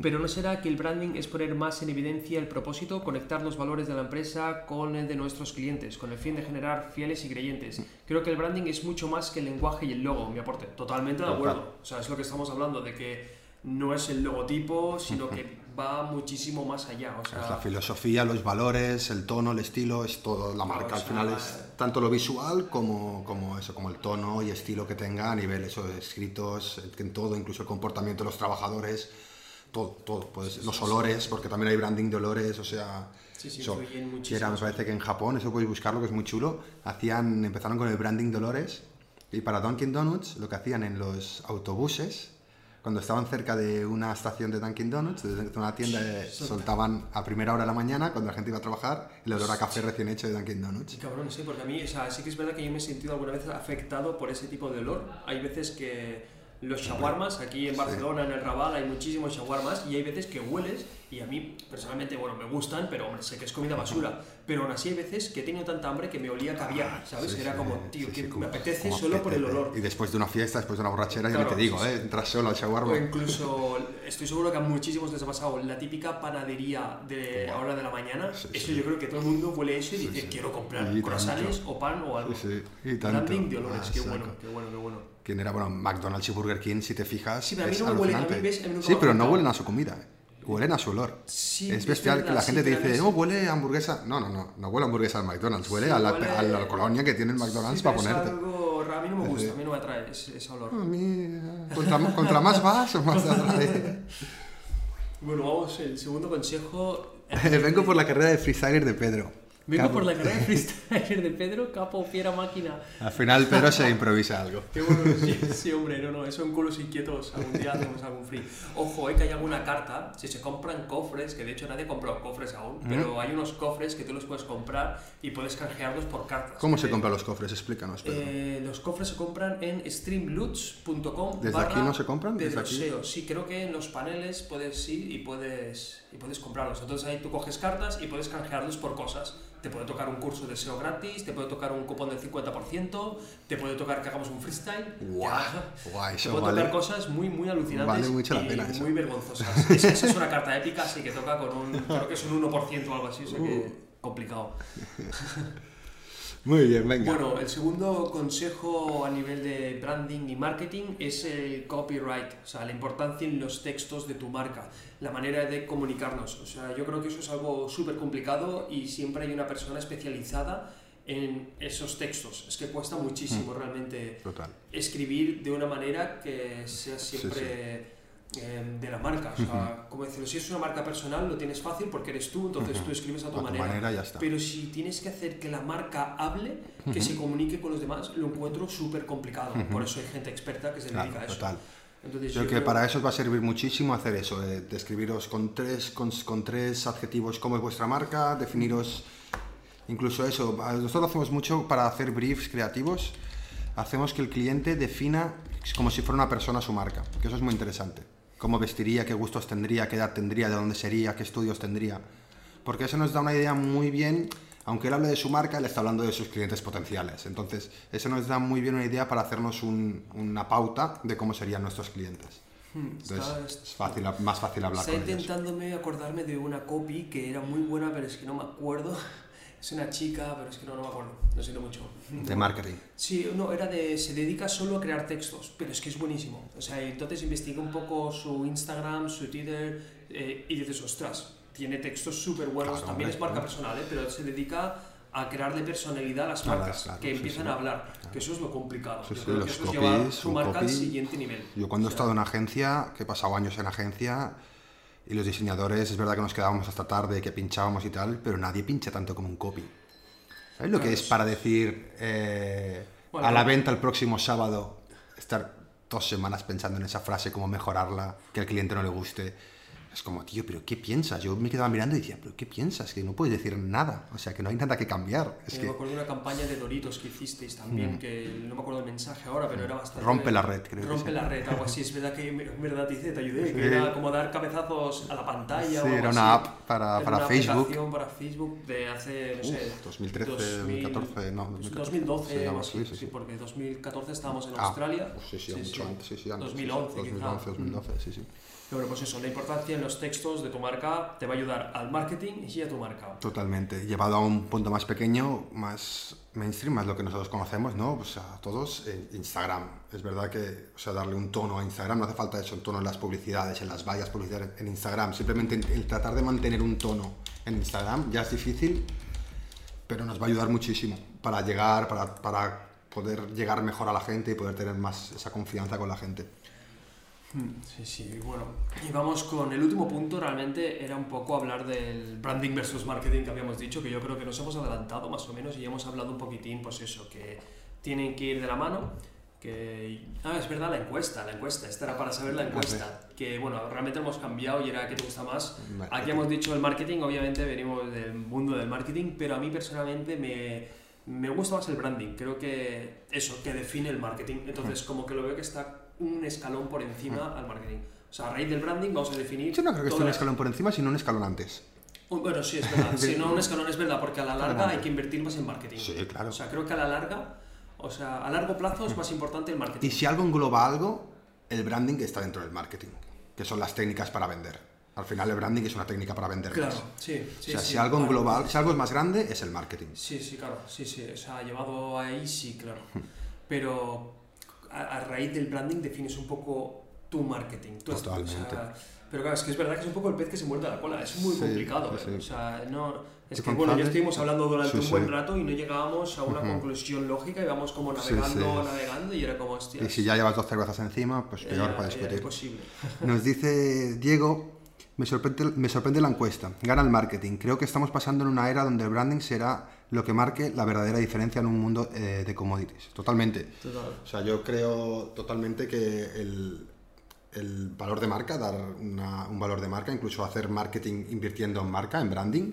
pero ¿no será que el branding es poner más en evidencia el propósito, conectar los valores de la empresa con el de nuestros clientes, con el fin de generar fieles y creyentes? Creo que el branding es mucho más que el lenguaje y el logo, mi aporte. Totalmente de acuerdo. O sea, es lo que estamos hablando, de que no es el logotipo, sino que va muchísimo más allá. O Es la sea, filosofía, los valores, el tono, el estilo, es todo. La marca o al final sea, es tanto lo visual como, como eso, como el tono y estilo que tenga a nivel eso de escritos, en todo, incluso el comportamiento de los trabajadores, todo, todo. Pues, los olores, porque también hay branding de olores, o sea. Sí, sí, eso, que era, me parece que en Japón, eso podéis buscarlo, que es muy chulo, hacían, empezaron con el branding de olores y para Dunkin' Donuts lo que hacían en los autobuses, cuando estaban cerca de una estación de Dunkin' Donuts, de una tienda, eh, soltaban a primera hora de la mañana, cuando la gente iba a trabajar, el olor a café recién hecho de Dunkin' Donuts. Sí, cabrón, sí, porque a mí, o sea, sí que es verdad que yo me he sentido alguna vez afectado por ese tipo de olor. Hay veces que los shawarmas, aquí en Barcelona, en el Raval, hay muchísimos shawarmas y hay veces que hueles y a mí personalmente, bueno, me gustan, pero hombre, sé que es comida basura. Pero aún así hay veces que he tenido tanta hambre que me olía a caviar, ¿sabes? Sí, Era sí, como, sí, tío, sí, que como- me apetece solo por el olor. Y después de una fiesta, después de una borrachera, ya Claro, ni te digo, sí, ¿eh? Entras solo al shawarma. O incluso, estoy seguro que a muchísimos les ha pasado la típica panadería de ahora de la mañana. Sí, eso sí. yo creo que todo el mundo huele eso y Sí, dice, sí. quiero comprar croissants o pan o algo. Sí, sí, y tanto. Branding de olores, Ah, qué saco. bueno, qué bueno, qué bueno. ¿Quién era? Bueno, McDonald's y Burger King, si te fijas. Sí, pero a mí es no me huelen, a mí, ves, a mí Sí, pero no huelen a su comida. Huelen a su olor. Sí, es bestial que verdad, la sí, gente te dice, no, huele a hamburguesa. No, no, no, no huele a hamburguesa al McDonald's, huele Sí, a, la, huele- a la colonia que tiene el McDonald's para es ponerte. algo a mí no me gusta, a mí no me atrae ese, ese olor. A mí, contra, contra más vas, más te atrae. Bueno, vamos, el segundo consejo. Vengo por la carrera de freestyler de Pedro. Vengo Capo. por la carrera de freestyle de Pedro, capo, fiera máquina. Al final Pedro se improvisa algo. Qué bueno, sí, sí, hombre, no, no, eso en culos inquietos, algún día hacemos algún free. Ojo, eh, que hay alguna carta, si se compran cofres, que de hecho nadie ha comprado cofres aún, pero hay unos cofres que tú los puedes comprar y puedes canjearlos por cartas. ¿Cómo se Eh, compran los cofres? Explícanos, Pedro. Eh, los cofres se compran en streamloots.com. ¿Desde aquí no se compran? ¿Desde aquí? SEO. Sí, creo que en los paneles puedes ir y puedes, y puedes comprarlos. Entonces ahí tú coges cartas y puedes canjearlos por cosas. Te puede tocar un curso de SEO gratis, te puede tocar un cupón del 50%, te puede tocar que hagamos un freestyle. Guau, guau, te puede vale. tocar cosas muy, muy alucinantes Vale mucho la y pena muy vergonzosas. Esa, esa es una carta épica, así que toca con un, creo que es un 1% o algo así, o sea que Uh. complicado. Muy bien, venga. Bueno, el segundo consejo a nivel de branding y marketing es el copyright, o sea, la importancia en los textos de tu marca, la manera de comunicarnos. O sea, yo creo que eso es algo súper complicado y siempre hay una persona especializada en esos textos. Es que cuesta muchísimo realmente Total. escribir de una manera que sea siempre eh, de la marca. O sea, como decirlo, si es una marca personal lo tienes fácil porque eres tú, entonces tú escribes a tu A tu manera. manera ya está. Pero si tienes que hacer que la marca hable, que se comunique con los demás, lo encuentro súper complicado. Por eso hay gente experta que se dedica Claro, a eso. total. Entonces, Yo creo que para eso os va a servir muchísimo hacer eso, eh, describiros con tres, con, con tres adjetivos cómo es vuestra marca, definiros incluso eso. a- Nosotros hacemos mucho para hacer briefs creativos, hacemos que el cliente defina como si fuera una persona su marca, que eso es muy interesante. Cómo vestiría, qué gustos tendría, qué edad tendría, de dónde sería, qué estudios tendría. Porque eso nos da una idea muy bien, aunque él hable de su marca, él está hablando de sus clientes potenciales. Entonces, eso nos da muy bien una idea para hacernos un- una pauta de cómo serían nuestros clientes. Hmm, Entonces, está- es fácil, más fácil hablar Está con ellos. intentándome acordarme de una copy que era muy buena, pero es que no me acuerdo. Es una chica, pero es que no, no me acuerdo. Lo siento mucho. De marketing. Sí, no, era de. Se dedica solo a crear textos, pero es que es buenísimo. O sea, entonces investiga un poco su Instagram, su Twitter, eh, y dices, ostras, tiene textos súper buenos. Claro, También hombre, es marca personal, ¿eh? pero se dedica a crearle personalidad a las marcas, claro, que sí, empiezan sí. a hablar. Que eso es lo complicado. Sí, Yo creo que eso es llevar su marca al siguiente nivel. Yo cuando O he sea, estado en agencia, que he pasado años en agencia, y los diseñadores, es verdad que nos quedábamos hasta tarde, que pinchábamos y tal, pero nadie pincha tanto como un copy. ¿Sabes lo que es para decir eh, Bueno, a la venta el próximo sábado, estar dos semanas pensando en esa frase, cómo mejorarla, que al cliente no le guste? Es como, tío, pero ¿qué piensas? Yo me quedaba mirando y decía, pero ¿qué piensas? Que no puedes decir nada, o sea, que no hay nada que cambiar. Es Eh, que Me acuerdo de una campaña de Doritos que hicisteis también, que no me acuerdo el mensaje ahora, pero era bastante... Mm. Rompe la red, creo que Rompe sí. la red, algo así. Es verdad que en verdad te hice, te ayudé, Sí. que era como dar cabezazos a la pantalla Sí, o era una así. app para- Era para una Facebook. aplicación para Facebook de hace, no sé... Uf, 2013, 2000, 2014, no, 2014, 2012 sí, algo así, sí, sí, porque 2014 estábamos en Ah, Australia. pues sí, sí, mucho antes, sí, sí, antes. sí, sí, 2011 quizá. 2011, 2012, sí, sí. Pero pues eso, la importancia en los textos de tu marca te va a ayudar al marketing y a tu marca. Totalmente. Llevado a un punto más pequeño, más mainstream, más lo que nosotros conocemos, ¿no? Pues a todos, Instagram. Es verdad que, o sea, darle un tono a Instagram, no hace falta eso, un tono en las publicidades, en las vallas publicitarias en Instagram. Simplemente el tratar de mantener un tono en Instagram ya es difícil, pero nos va a ayudar muchísimo para llegar, para, para poder llegar mejor a la gente y poder tener más esa confianza con la gente. Sí, sí, bueno. Y vamos con el último punto, realmente era un poco hablar del branding versus marketing que habíamos dicho, que yo creo que nos hemos adelantado más o menos y ya hemos hablado un poquitín, pues eso, que tienen que ir de la mano, que... Ah, es verdad, la encuesta, la encuesta, esta era para saber la encuesta, que bueno, realmente hemos cambiado y era que te gusta más. Aquí Marketing. hemos dicho el marketing, obviamente venimos del mundo del marketing, pero a mí personalmente me, me gusta más el branding, creo que eso, que define el marketing, entonces como que lo veo que está un escalón por encima al marketing. O sea, a raíz del branding vamos a definir... Yo no creo que esté un escalón por encima, sino un escalón antes. Uh, Bueno, sí, es verdad. Si no, un escalón es verdad, porque a la larga hay que invertir más en marketing. Sí, claro. O sea, creo que a la larga, o sea, a largo plazo es más importante el marketing. Y si algo engloba algo, el branding está dentro del marketing, que son las técnicas para vender. Al final el branding es una técnica para vender Claro, más. sí, sí. o sea, sí, si algo claro. engloba, si algo es más grande, es el marketing. Sí, sí, claro, sí, sí, o sea, llevado ahí sí, claro. Pero a, a raíz del branding defines un poco tu marketing. tu est- o sea, Totalmente. pero claro, es que es verdad que es un poco el pez que se muerde la cola, es muy Sí, complicado. sí, ¿eh? sí. O sea, no... Es ¿Y que bueno, ya estuvimos hablando durante un buen rato y no llegábamos a una conclusión lógica y vamos como navegando, navegando y era como, hostia. Y si ya llevas dos cervezas encima, pues peor para discutir. imposible. Nos dice Diego, me sorprende, me sorprende la encuesta. Gana el marketing. Creo que estamos pasando en una era donde el branding será lo que marque la verdadera diferencia en un mundo eh, de commodities. Totalmente. Total. O sea, yo creo totalmente que el, el valor de marca, dar una- un valor de marca, incluso hacer marketing invirtiendo en marca, en branding,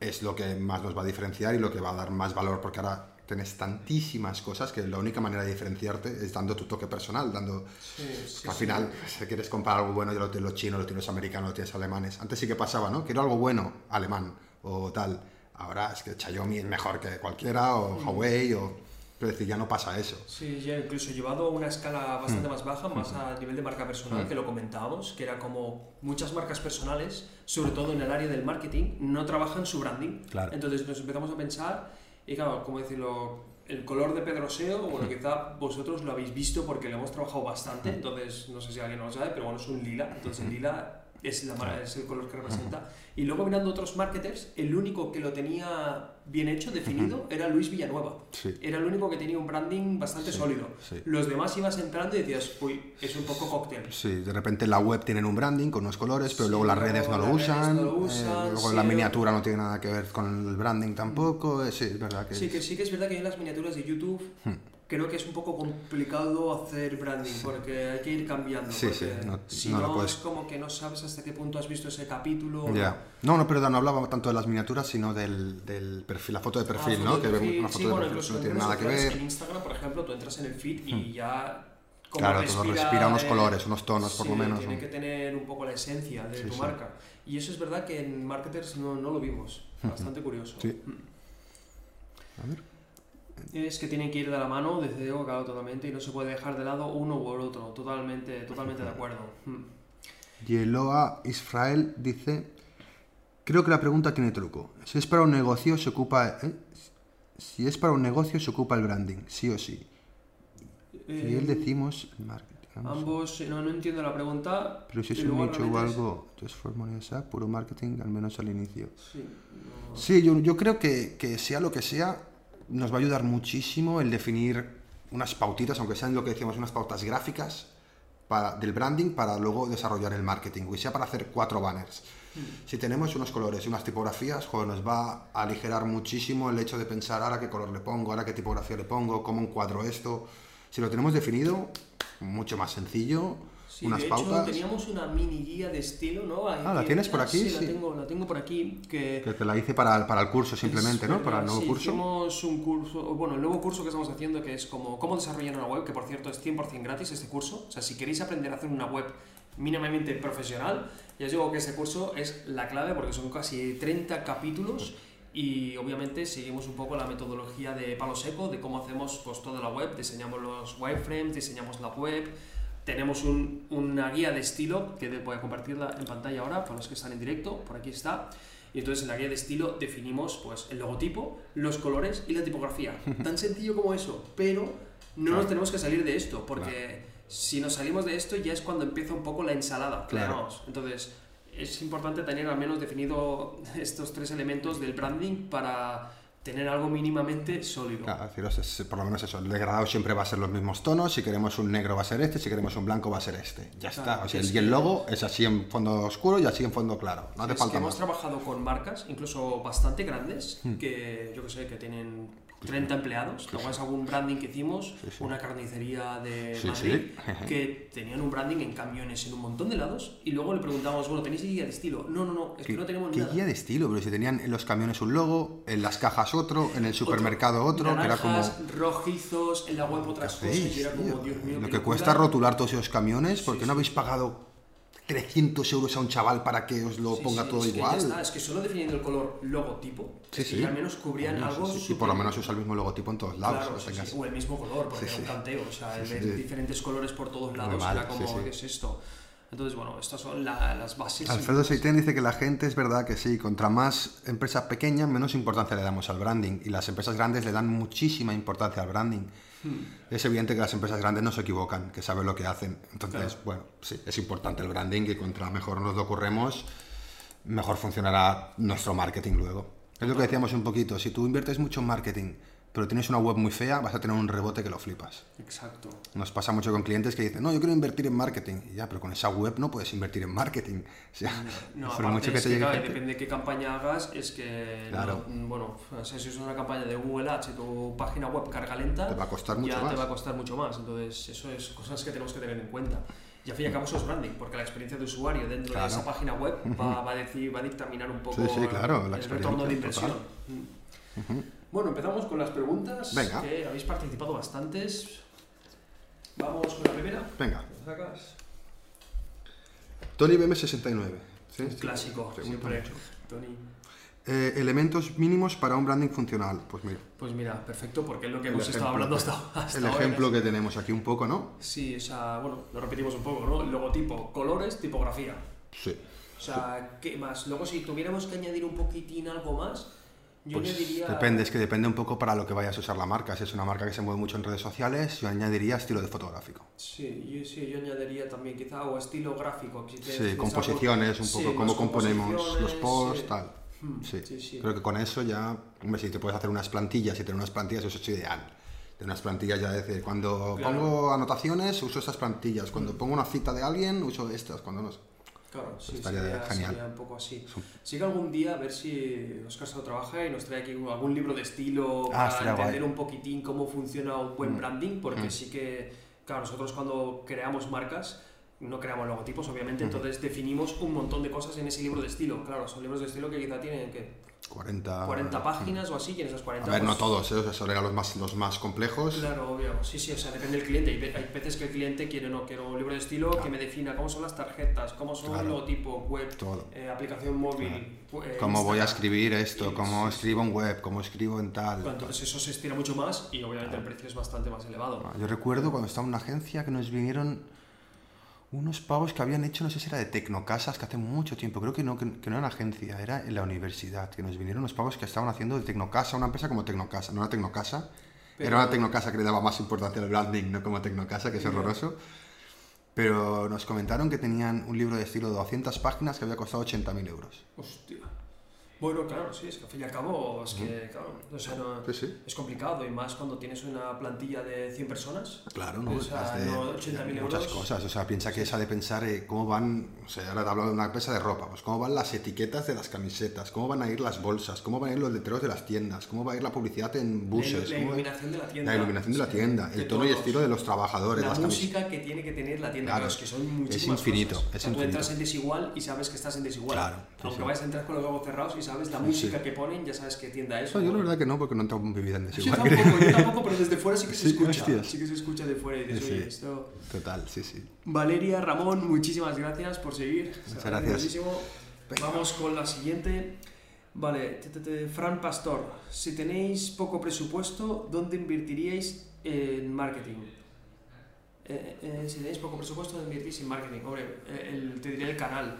es lo que más nos va a diferenciar y lo que va a dar más valor, porque ahora tienes tantísimas cosas que la única manera de diferenciarte es dando tu toque personal, dando... Sí, sí, al sí. final, si quieres comprar algo bueno, ya lo tienes los chinos, lo tienes los americanos, lo tienes alemanes. Antes sí que pasaba, ¿no? Quiero algo bueno, alemán o tal. Ahora es que Xiaomi es mejor que cualquiera, o Huawei, o... Pero es decir, ya no pasa eso. Sí, ya incluso llevado a una escala bastante más baja, más a nivel de marca personal, que lo comentábamos, que era como muchas marcas personales, sobre todo en el área del marketing, no trabajan su branding. Claro. Entonces nos empezamos a pensar, y claro, ¿cómo decirlo? El color de Pedroseo, bueno, quizá vosotros lo habéis visto porque lo hemos trabajado bastante, entonces no sé si alguien lo sabe, pero bueno, es un lila, entonces el lila es, la, mar- es el color que representa. Y luego mirando otros marketers, el único que lo tenía bien hecho, definido, era Luis Villanueva. Sí. Era el único que tenía un branding bastante Sí, sólido. sí. Los demás ibas entrando y decías, uy, es un poco cóctel. Sí, de repente en la web tienen un branding con unos colores, pero luego las redes no lo las redes usan, no lo eh, usan, luego la miniatura no tiene nada que ver con el branding tampoco, eh, sí, es verdad que... Sí que, sí que es verdad que en las miniaturas de YouTube creo que es un poco complicado hacer branding porque hay que ir cambiando. Sí, sí, no- si no no, lo puedes- es como que no sabes hasta qué punto has visto ese capítulo. Ya. No, no, perdón, no hablaba tanto de las miniaturas, sino del, del perfil, la foto de Ah, perfil, foto ¿no? de Que perfil. vemos una foto sí, de bueno, perfil, no en tiene nada que ver. Hmm. En Instagram, por ejemplo, tú entras en el feed y ya. como Claro, todo respira unos colores, unos tonos, por sí, lo menos, Tiene que tener un poco la esencia de Sí, tu sí. marca. Y eso es verdad que en marketers no, no lo vimos. Bastante curioso. Sí. A ver. Es que tienen que ir de la mano, desde luego, claro, totalmente, y no se puede dejar de lado uno u otro. Totalmente, totalmente de acuerdo. Mm. Yeloa Israel dice, creo que la pregunta tiene truco. Si es para un negocio, se ocupa... ¿eh? Si es para un negocio, se ocupa el branding, sí o sí. Y Eh, él decimos el marketing. Ambos, no, no entiendo la pregunta. Pero si es y un nicho o es- algo, o sea, puro marketing, al menos al inicio. Sí, no- Sí, yo, yo creo que, que sea lo que sea, nos va a ayudar muchísimo el definir unas pautitas, aunque sean lo que decíamos, unas pautas gráficas para, del branding para luego desarrollar el marketing, y sea para hacer cuatro banners. Si tenemos unos colores y unas tipografías, joder, nos va a aligerar muchísimo el hecho de pensar ahora qué color le pongo, ahora qué tipografía le pongo, cómo encuadro esto. Si lo tenemos definido, mucho más sencillo, Sí, unas de hecho, teníamos una mini guía de estilo, ¿no? Ahí Ah, ¿la tienes por aquí? Sí, Sí. La, tengo, la tengo por aquí. Que Que te la hice para, el- para el curso simplemente, ¿no? Para el nuevo sí, curso. Hicimos un curso, bueno, el nuevo curso que estamos haciendo que es como cómo desarrollar una web, que por cierto es 100% gratis este curso. O sea, si queréis aprender a hacer una web mínimamente profesional, ya os digo que este curso es la clave porque son casi 30 capítulos y obviamente seguimos un poco la metodología de palo seco de cómo hacemos pues toda la web, diseñamos los wireframes, diseñamos la web, tenemos un- una guía de estilo que voy a compartirla en pantalla ahora para los que están en directo, por aquí está. Y entonces en la guía de estilo definimos pues el logotipo, los colores y la tipografía. Tan sencillo como eso, pero no Claro. nos tenemos que salir de esto, porque si nos salimos de esto ya es cuando empieza un poco la ensalada. Claro. Entonces es importante tener al menos definido estos tres elementos del branding para tener algo mínimamente sólido. Claro, deciros, por lo menos eso, el degradado siempre va a ser los mismos tonos, si queremos un negro va a ser este, si queremos un blanco va a ser este. Ya Claro, está, o sea, es y el logo es así en fondo oscuro y así en fondo claro, no hace es falta que más. hemos trabajado con marcas, incluso bastante grandes, Hmm. que yo que sé, que tienen 30 empleados. ¿Te acuerdas algún branding que hicimos? Sí, sí. Una carnicería de Madrid, que tenían un branding en camiones en un montón de lados y luego le preguntábamos, bueno, ¿tenéis guía de estilo? No, no, no, es que no tenemos ¿Qué nada. guía de estilo? Pero si tenían en los camiones un logo, en las cajas otro, en el supermercado otro, que era como... Rojizos, en la web otras ¿Qué cosas. hacéis, y era como? Dios mío, Lo que cuesta rotular todos esos camiones, ¿por Sí, qué no habéis pagado 300 euros a un chaval para que os lo Sí, ponga sí, todo es que ya igual? está, es que solo definiendo el color logotipo, Sí, que sí. al menos cubrían algo sí, sí. Y por lo menos usa el mismo logotipo en todos lados. Claro, o sea, o el mismo color, porque era un canteo, o sea, el ver diferentes colores por todos lados mal, era como. ¿qué es esto? Entonces, bueno, estas son la- las bases. Alfredo Seitén dice que la gente es verdad que sí, contra más empresa pequeña, menos importancia le damos al branding. Y las empresas grandes le dan muchísima importancia al branding. Hmm. Es evidente que las empresas grandes no se equivocan, que saben lo que hacen. Entonces, Claro. bueno, sí, es importante el branding y contra mejor nos lo ocurremos, mejor funcionará nuestro marketing luego. Es lo que decíamos un poquito, si tú inviertes mucho en marketing, pero tienes una web muy fea, vas a tener un rebote que lo flipas. Exacto. Nos pasa mucho con clientes que dicen, no, yo quiero invertir en marketing. Y ya, pero con esa web no puedes invertir en marketing. O sea, No, por aparte mucho que es te que, llegue claro, depende de qué campaña hagas, es que, Claro. no, bueno, o sea, si es una campaña de Google Ads y tu página web carga lenta, Te va a costar mucho ya más. te va a costar mucho más. Entonces, eso es cosas que tenemos que tener en cuenta. Y al fin y al cabo eso es branding, porque la experiencia de usuario dentro Claro. de esa página web va, va a decir, va a dictaminar un poco Sí, sí, claro, la el retorno de inversión. Mm. Bueno, empezamos con las preguntas, Venga. que habéis participado bastantes. Vamos con la primera. Venga, ¿La sacas? Tony BM69. ¿sí? Un clásico, Pregunta siempre. Tony. Eh, elementos mínimos para un branding funcional. Pues mira, Pues mira, perfecto, porque es lo que el hemos estado hablando hasta, hasta el ahora. ejemplo que tenemos aquí un poco, ¿no? Sí, o sea, bueno, lo repetimos un poco, ¿no? Logotipo, colores, tipografía. Sí. O sea, ¿qué más? Luego, si tuviéramos que añadir un poquitín algo más, yo Pues depende, es que depende un poco para lo que vayas a usar la marca. Si es una marca que se mueve mucho en redes sociales, yo añadiría estilo de fotográfico. Sí, yo, sí, yo añadiría también quizá o estilo gráfico. si te- Sí, composiciones, un poco sí, cómo componemos los posts, sí. tal. Hmm, Sí. Creo que con eso ya, hombre, si te puedes hacer unas plantillas y tener unas plantillas, eso es ideal. De unas plantillas ya decir, cuando Claro. pongo anotaciones, uso estas plantillas. Cuando pongo una cita de alguien, uso estas. Cuando no sé. Claro, sí, Estaría sería, genial. sería un poco así. Sí que algún día a ver si Oscar se lo trabaja y nos trae aquí algún libro de estilo Ah, para entender guay. un poquitín cómo funciona un buen Mm. branding, porque Mm. sí que, claro, nosotros cuando creamos marcas no creamos logotipos, obviamente, Ujú. entonces definimos un montón de cosas en ese libro de estilo. Claro, son libros de estilo que quizá tienen que 40... 40 páginas o así, y en esas 40 Ah, A ver, no pues, todos, ¿eh? O sea, eran los más, los más complejos. Claro, obvio. Sí, sí, o sea, depende del cliente. Hay, ve- hay veces que el cliente quiere, no, quiero un libro de estilo que me defina cómo son las tarjetas, cómo son Claro. el logotipo, web, eh, aplicación móvil, eh, Cómo voy a escribir esto, cómo escribo en web, cómo escribo en tal. Entonces eso se estira mucho más y obviamente el precio es bastante más elevado. Yo recuerdo cuando estaba en una agencia que nos vinieron unos pavos que habían hecho, no sé si era de Tecnocasas, que hace mucho tiempo, creo que no, que, que no era una agencia, era en la universidad, que nos vinieron unos pavos que estaban haciendo de Tecnocasa, una empresa como Tecnocasa, no era Tecnocasa, Pero- era una Tecnocasa que le daba más importancia al branding, no como Tecnocasa, que es horroroso. Pero nos comentaron que tenían un libro de estilo de 200 páginas que había costado 80.000 euros. Hostia. Bueno, claro, sí, es que al fin y al cabo, es que, claro, o sea, no- Sí, sí. es complicado y más cuando tienes una plantilla de 100 personas. Claro, ¿no? O sea, no, 80.000 muchas euros. cosas. O sea, piensa que esa de pensar eh, cómo van, o sea, ahora te hablo de una empresa de ropa, pues cómo van las etiquetas de las camisetas, cómo van a ir las bolsas, cómo van a ir los letreros de las tiendas, cómo va a ir la publicidad en buses, la, iluminación de la tienda. la iluminación de la tienda, el tono y estilo de los trabajadores, La las música que tiene que tener la tienda, Claro, es que son muchísimas infinito, cosas. es O sea, tú infinito. entras en desigual y sabes que estás en desigual. Claro, Aunque vayas a entrar con los ojos cerrados y sabes la música que ponen, ya sabes qué tienda es. Eso yo la verdad que no, porque no he mi vida en Yo tampoco, yo tampoco, pero desde fuera sí que se escucha. hostias. Sí que se escucha de fuera y dices, Sí, oye, sí. esto... Total, sí, sí. Valeria, Ramón, muchísimas gracias por seguir. Se Muchas gracias. muchísimo. Vamos con la siguiente. Vale, Fran Pastor, si tenéis poco presupuesto, ¿dónde invertiríais en marketing? Eh, eh, si tenéis poco presupuesto, ¿dónde invertís en marketing? Hombre, eh, el- te diría el canal.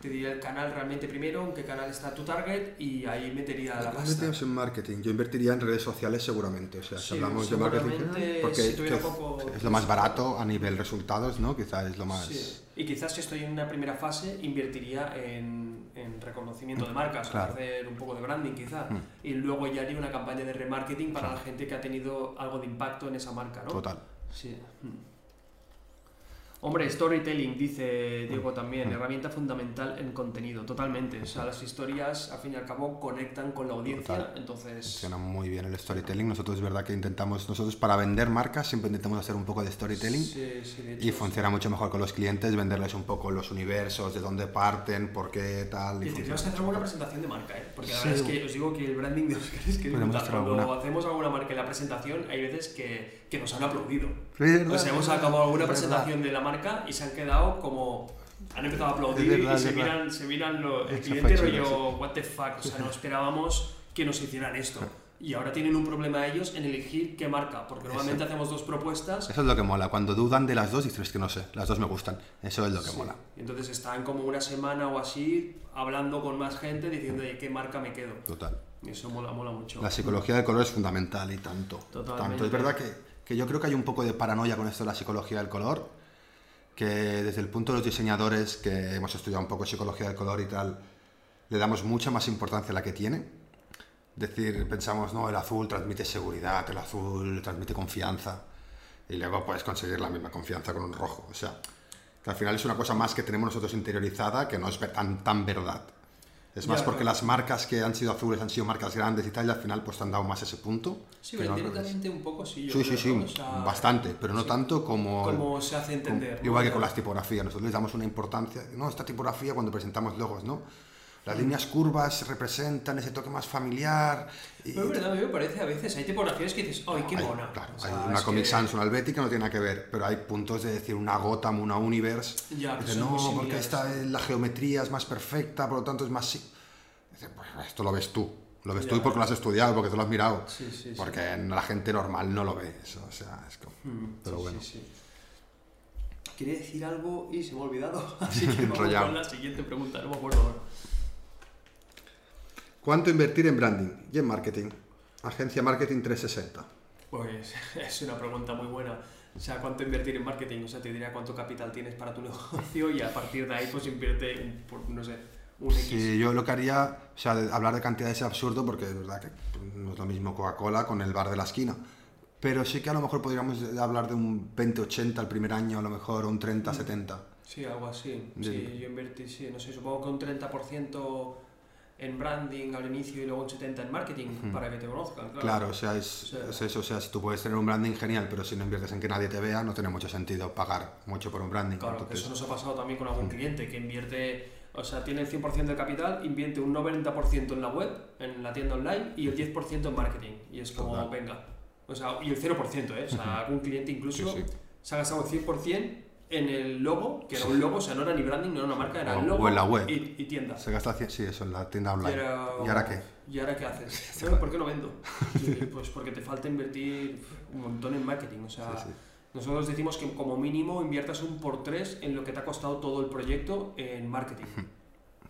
Te diría el canal realmente primero, en qué canal está tu target y ahí metería la pasta. Invertiríamos en marketing. Yo invertiría en redes sociales seguramente. O sea, si Sí, hablamos de marketing, porque si poco- es lo más barato a nivel resultados, ¿no? Quizás es lo más. Sí. Y quizás si estoy en una primera fase, invertiría en, en reconocimiento de marcas, Claro. hacer un poco de branding quizá. Mm. Y luego ya haría una campaña de remarketing para Claro. la gente que ha tenido algo de impacto en esa marca, ¿no? Total. Sí. Mm. Hombre, storytelling, dice Diego también, Mm. herramienta fundamental en contenido, totalmente. O sea, las historias, al fin y al cabo, conectan con la audiencia, Total. entonces... Funciona muy bien el storytelling. Nosotros es verdad que intentamos, nosotros para vender marcas siempre intentamos hacer un poco de storytelling. Sí, sí, de hecho, Y funciona mucho mejor con los clientes, venderles un poco los universos, de dónde parten, por qué tal. Y Y que hacer alguna presentación de marca, ¿eh? Porque la verdad es que os digo que el branding de Oscar es que Cuando alguna. hacemos alguna marca en la presentación, hay veces que, que nos han aplaudido. Sí, es sea, hemos es acabado alguna es presentación de la marca y se han quedado como... Han empezado a aplaudir Es verdad, y es se miran, se miran lo- el cliente rollo, what the fuck, o sea, no esperábamos que nos hicieran esto. Y ahora tienen un problema ellos en elegir qué marca, porque normalmente hacemos dos propuestas Eso es lo que mola. Cuando dudan de las dos, dices que no sé, las dos me gustan. Eso es lo que Sí. mola. Entonces están como una semana o así hablando con más gente diciendo de qué marca me quedo. Total. Eso mola, mola mucho. La psicología del color es fundamental y tanto. Totalmente. tanto. Es verdad que, que yo creo que hay un poco de paranoia con esto de la psicología del color, que desde el punto de los diseñadores, que hemos estudiado un poco psicología del color y tal, le damos mucha más importancia a la que tiene. Es decir, pensamos, no, el azul transmite seguridad, el azul transmite confianza, y luego puedes conseguir la misma confianza con un rojo. O sea, que al final es una cosa más que tenemos nosotros interiorizada que no es tan, tan verdad. Es Ya, más porque claro. las marcas que han sido azules han sido marcas grandes y tal, y al final pues te han dado más ese punto. Sí, no al revés. técnicamente un poco sí. yo Sí, sí, creo, sí, ¿no? O sea, bastante, pero no sí. tanto como... Como se hace como- entender. ¿no? Igual que con las tipografías, nosotros les damos una importancia, no, esta tipografía cuando presentamos logos, ¿no? Las líneas curvas representan ese toque más familiar. Y, Pero es verdad, a mí me parece a veces, hay tipografías que dices, ¡ay, qué hay, mona! claro, O sea, hay una Comic que- Sans, una Helvética, no tiene nada que ver, pero hay puntos de decir una Gotham, una Universe. Ya, que Dices, no, porque similares". esta, la geometría es más perfecta, por lo tanto es más... sí". Es Pues esto lo ves tú. Lo ves Ya. tú y porque lo has estudiado, porque te lo has mirado. Sí, sí, sí. Porque la gente normal no lo ve eso. O sea, es como... Mm, Pero sí, bueno. sí, sí. Quería decir algo y se me ha olvidado. Así que vamos con la siguiente pregunta. No me acuerdo ahora. ¿Cuánto invertir en branding y en marketing? Agencia Marketing 360. Pues es una pregunta muy buena. O sea, ¿cuánto invertir en marketing? O sea, te diría cuánto capital tienes para tu negocio y a partir de ahí pues invierte, un, por, no sé, un X. Sí, yo lo que haría, o sea, hablar de cantidades es absurdo porque es verdad que no es lo mismo Coca-Cola con el bar de la esquina. Pero sí que a lo mejor podríamos hablar de un 20-80 el primer año, a lo mejor, o un 30-70. Sí, algo así. Sí, yo invertí, sí, no sé, supongo que un 30% en branding al inicio y luego un 70% en marketing para que te conozcan. Claro, Claro, o sea, es, sea- es eso. O sea, si tú puedes tener un branding genial, pero si no inviertes en que nadie te vea, no tiene mucho sentido pagar mucho por un branding. Claro, que Entonces, eso nos ha pasado también con algún Mm. cliente que invierte, o sea, tiene el 100% del capital, invierte un 90% en la web, en la tienda online y el 10% en marketing. Y es como, Total. venga. O sea, y el 0%, ¿eh? O sea, algún cliente incluso Sí, sí. se ha gastado el 100% en el logo, que era un logo, o sea, no era ni branding, no era una marca, era el logo o en la web. Y, y tienda. se gasta, sí, eso, en la tienda online. era- ¿Y ahora qué? ¿Y ahora qué haces? Bueno, ¿Por qué no vendo? Pues porque te falta invertir un montón en marketing. O sea, Sí, sí. nosotros decimos que como mínimo inviertas un por tres en lo que te ha costado todo el proyecto en marketing.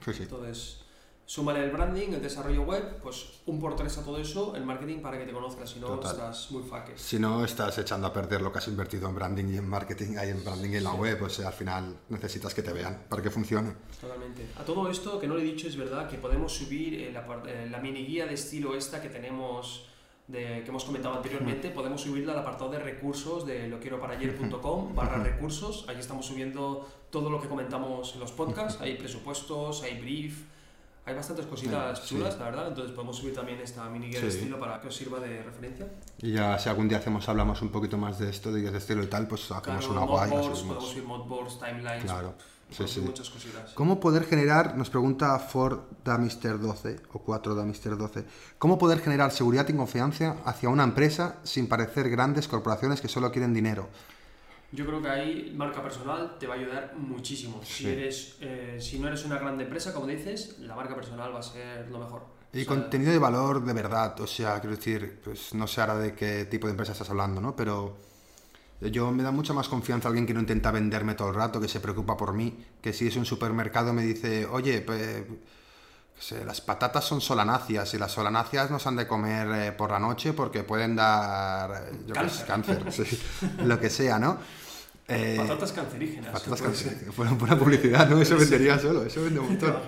Sí, sí. Entonces, súmale el branding, el desarrollo web, pues un por tres a todo eso en marketing para que te conozcas, si no Total. estás muy faque. Si no, estás echando a perder lo que has invertido en branding y en marketing, ahí en branding y en la Sí. web. O sea, al final necesitas que te vean para que funcione. Totalmente. A todo esto que no le he dicho es verdad que podemos subir eh, la, eh, la mini guía de estilo esta que tenemos de, que hemos comentado anteriormente, podemos subirla al apartado de recursos de loquieroparayer.com barra recursos. Ahí estamos subiendo todo lo que comentamos en los podcasts. Hay presupuestos, hay brief, hay bastantes cositas Sí. chulas, la verdad. Entonces podemos subir también esta mini guía de Sí. estilo para que os sirva de referencia. Y ya si algún día hacemos, hablamos un poquito más de esto, de guías de estilo y tal, pues hacemos Claro, una guay podemos subir modboards, timelines, Claro, sí, sí. muchas cositas. ¿Cómo poder generar, nos pregunta Ford Damister 12 o 4 Damister 12, cómo poder generar seguridad y confianza hacia una empresa sin parecer grandes corporaciones que solo quieren dinero? Yo creo que ahí marca personal te va a ayudar muchísimo. Si, Sí. eres, eh, si no eres una grande empresa, como dices, la marca personal va a ser lo mejor. Y O sea, contenido de valor de verdad, o sea, quiero decir, pues no sé ahora de qué tipo de empresa estás hablando, ¿no? Pero yo me da mucha más confianza alguien que no intenta venderme todo el rato, que se preocupa por mí, que si es un supermercado me dice, oye, pues, las patatas son solanáceas y las solanáceas no se han de comer eh, por la noche porque pueden dar eh, yo qué sé, Cáncer. cáncer, sí, lo que sea, ¿no? Eh, Patatas cancerígenas. patatas cancerígenas, fueron buena publicidad, ¿no? Eso Sí. vendería solo, eso vende un ¿Te montón.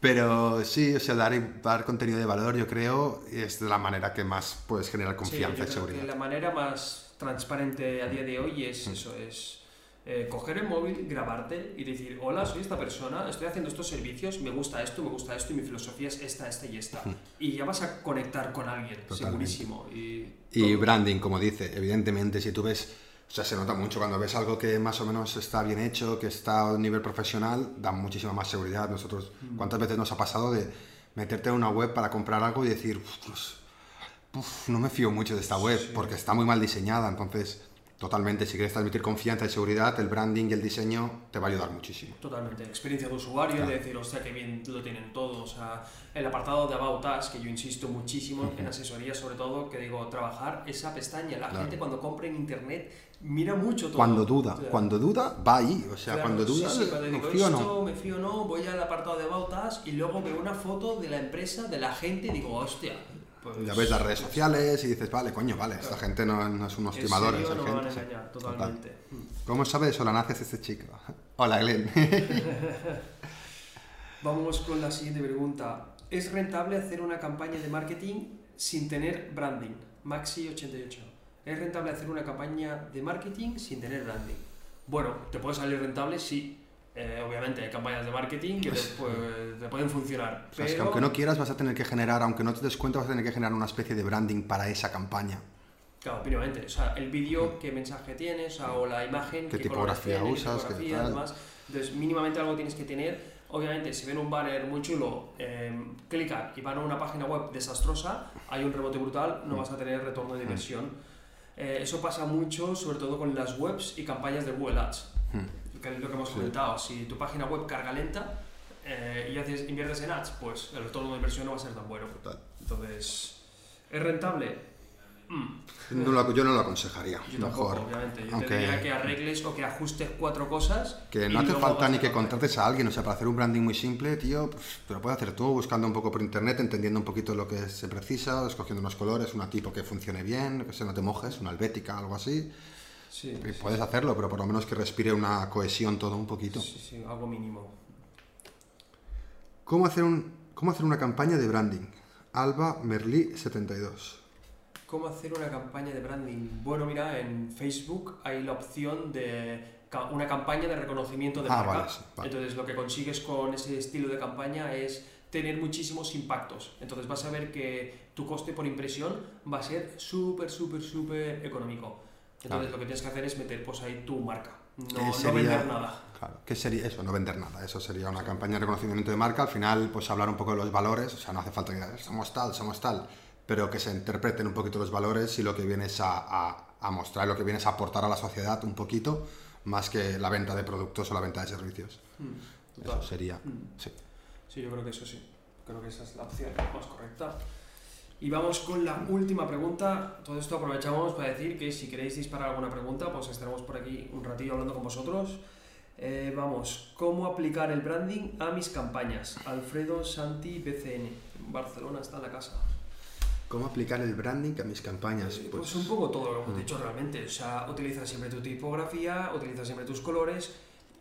Pero sí, o sea, dar, dar contenido de valor, yo creo, es de la manera que más puedes generar Sí, confianza yo y seguridad. la manera más transparente a día de hoy es Mm. eso, es eh, coger el móvil, grabarte y decir, hola, soy esta persona, estoy haciendo estos servicios, me gusta esto, me gusta esto y mi filosofía es esta, esta y esta. Y ya vas a conectar con alguien, Totalmente. segurísimo. Y, Y branding, como dice, evidentemente, si tú ves, o sea, se nota mucho cuando ves algo que más o menos está bien hecho, que está a un nivel profesional, da muchísima más seguridad. Nosotros, ¿cuántas veces nos ha pasado de meterte en una web para comprar algo y decir, "Uf, uf, no me fío mucho de esta web Sí. porque está muy mal diseñada? Entonces, totalmente, si quieres transmitir confianza y seguridad, el branding y el diseño te va a ayudar muchísimo. Totalmente, experiencia de usuario, Claro. de decir, hostia, qué bien lo tienen todo. O sea, el apartado de About Us, que yo insisto muchísimo en asesoría, sobre todo, que digo, trabajar esa pestaña. La Claro. gente cuando compra en internet mira mucho todo. Cuando duda, cuando duda, va ahí. O sea, claro, cuando duda, sí, cuando me digo, fío o no. me fío o no, voy al apartado de About Us y luego veo una foto de la empresa, de la gente y digo, hostia. Pues, Ya ves las redes sociales y dices, vale, coño, vale, esta Claro. gente no, no es unos timadores. serio no me van a gente, engañar, totalmente. ¿Cómo sabe de Solanáceas este chico? Hola, Glenn. Vamos con la siguiente pregunta. ¿Es rentable hacer una campaña de marketing sin tener branding? Maxi88. ¿Es rentable hacer una campaña de marketing sin tener branding? Bueno, te puede salir rentable, sí. Eh, obviamente hay campañas de marketing que te, pues, te pueden funcionar. O sea, es que pero- aunque no quieras, vas a tener que generar, aunque no te des cuenta, vas a tener que generar una especie de branding para esa campaña. Claro, obviamente. O sea, el vídeo, qué mensaje tienes, o, la imagen, ¿Qué qué, tipografía usas, qué tipografía, tal? demás. Entonces, mínimamente algo tienes que tener. Obviamente, si ven un banner muy chulo, eh, clican y van a una página web desastrosa, hay un rebote brutal, no Mm. vas a tener retorno de inversión. Eh, eso pasa mucho, sobre todo con las webs y campañas de Google Ads, Hmm. que es lo que hemos Sí. comentado. Si tu página web carga lenta, eh, y haces, inviertes en ads, pues el retorno de inversión no va a ser tan bueno. Total. Entonces, ¿es rentable? Mm, No lo- yo no lo aconsejaría. yo tampoco, Mejor. obviamente. Yo Aunque- te diría que arregles o que ajustes cuatro cosas. Que no hace falta ni que contrates a alguien, o sea, para hacer un branding muy simple, tío, pues, te lo puedes hacer tú, buscando un poco por internet, entendiendo un poquito lo que se precisa, escogiendo unos colores, una tipo que funcione bien, que se no te mojes, una albética, algo así. Sí, Y puedes hacerlo, pero por lo menos que respire una cohesión todo un poquito. sí, sí, algo mínimo. ¿Cómo hacer, un, ¿Cómo hacer una campaña de branding? Alba Merlí 72. ¿Cómo hacer una campaña de branding? Bueno, mira, en Facebook hay la opción de una campaña de reconocimiento de Ah, marca. vale, sí, vale. Entonces, lo que consigues con ese estilo de campaña es tener muchísimos impactos. Entonces, vas a ver que tu coste por impresión va a ser súper, súper, súper económico. Entonces, Claro. lo que tienes que hacer es meter pues ahí tu marca. No, Eh, no sería- vender nada. Claro, ¿qué sería eso? No vender nada. Eso sería una campaña de reconocimiento de marca. Al final, pues hablar un poco de los valores. O sea, no hace falta que somos tal, somos tal. Pero que se interpreten un poquito los valores y lo que vienes a, a- a mostrar, lo que vienes a aportar a la sociedad un poquito, más que la venta de productos o la venta de servicios. Mm, Eso sería. Mm. Sí. Sí, yo creo que eso sí. Creo que esa es la opción más correcta. Y vamos con la última pregunta. Todo esto aprovechamos para decir que si queréis disparar alguna pregunta, pues estaremos por aquí un ratillo hablando con vosotros. Eh, vamos, ¿cómo aplicar el branding a mis campañas? Alfredo Santi BCN. Barcelona está en la casa. ¿Cómo aplicar el branding a mis campañas? Eh, Pues un poco todo lo que hemos dicho realmente. O sea, utiliza siempre tu tipografía, utiliza siempre tus colores.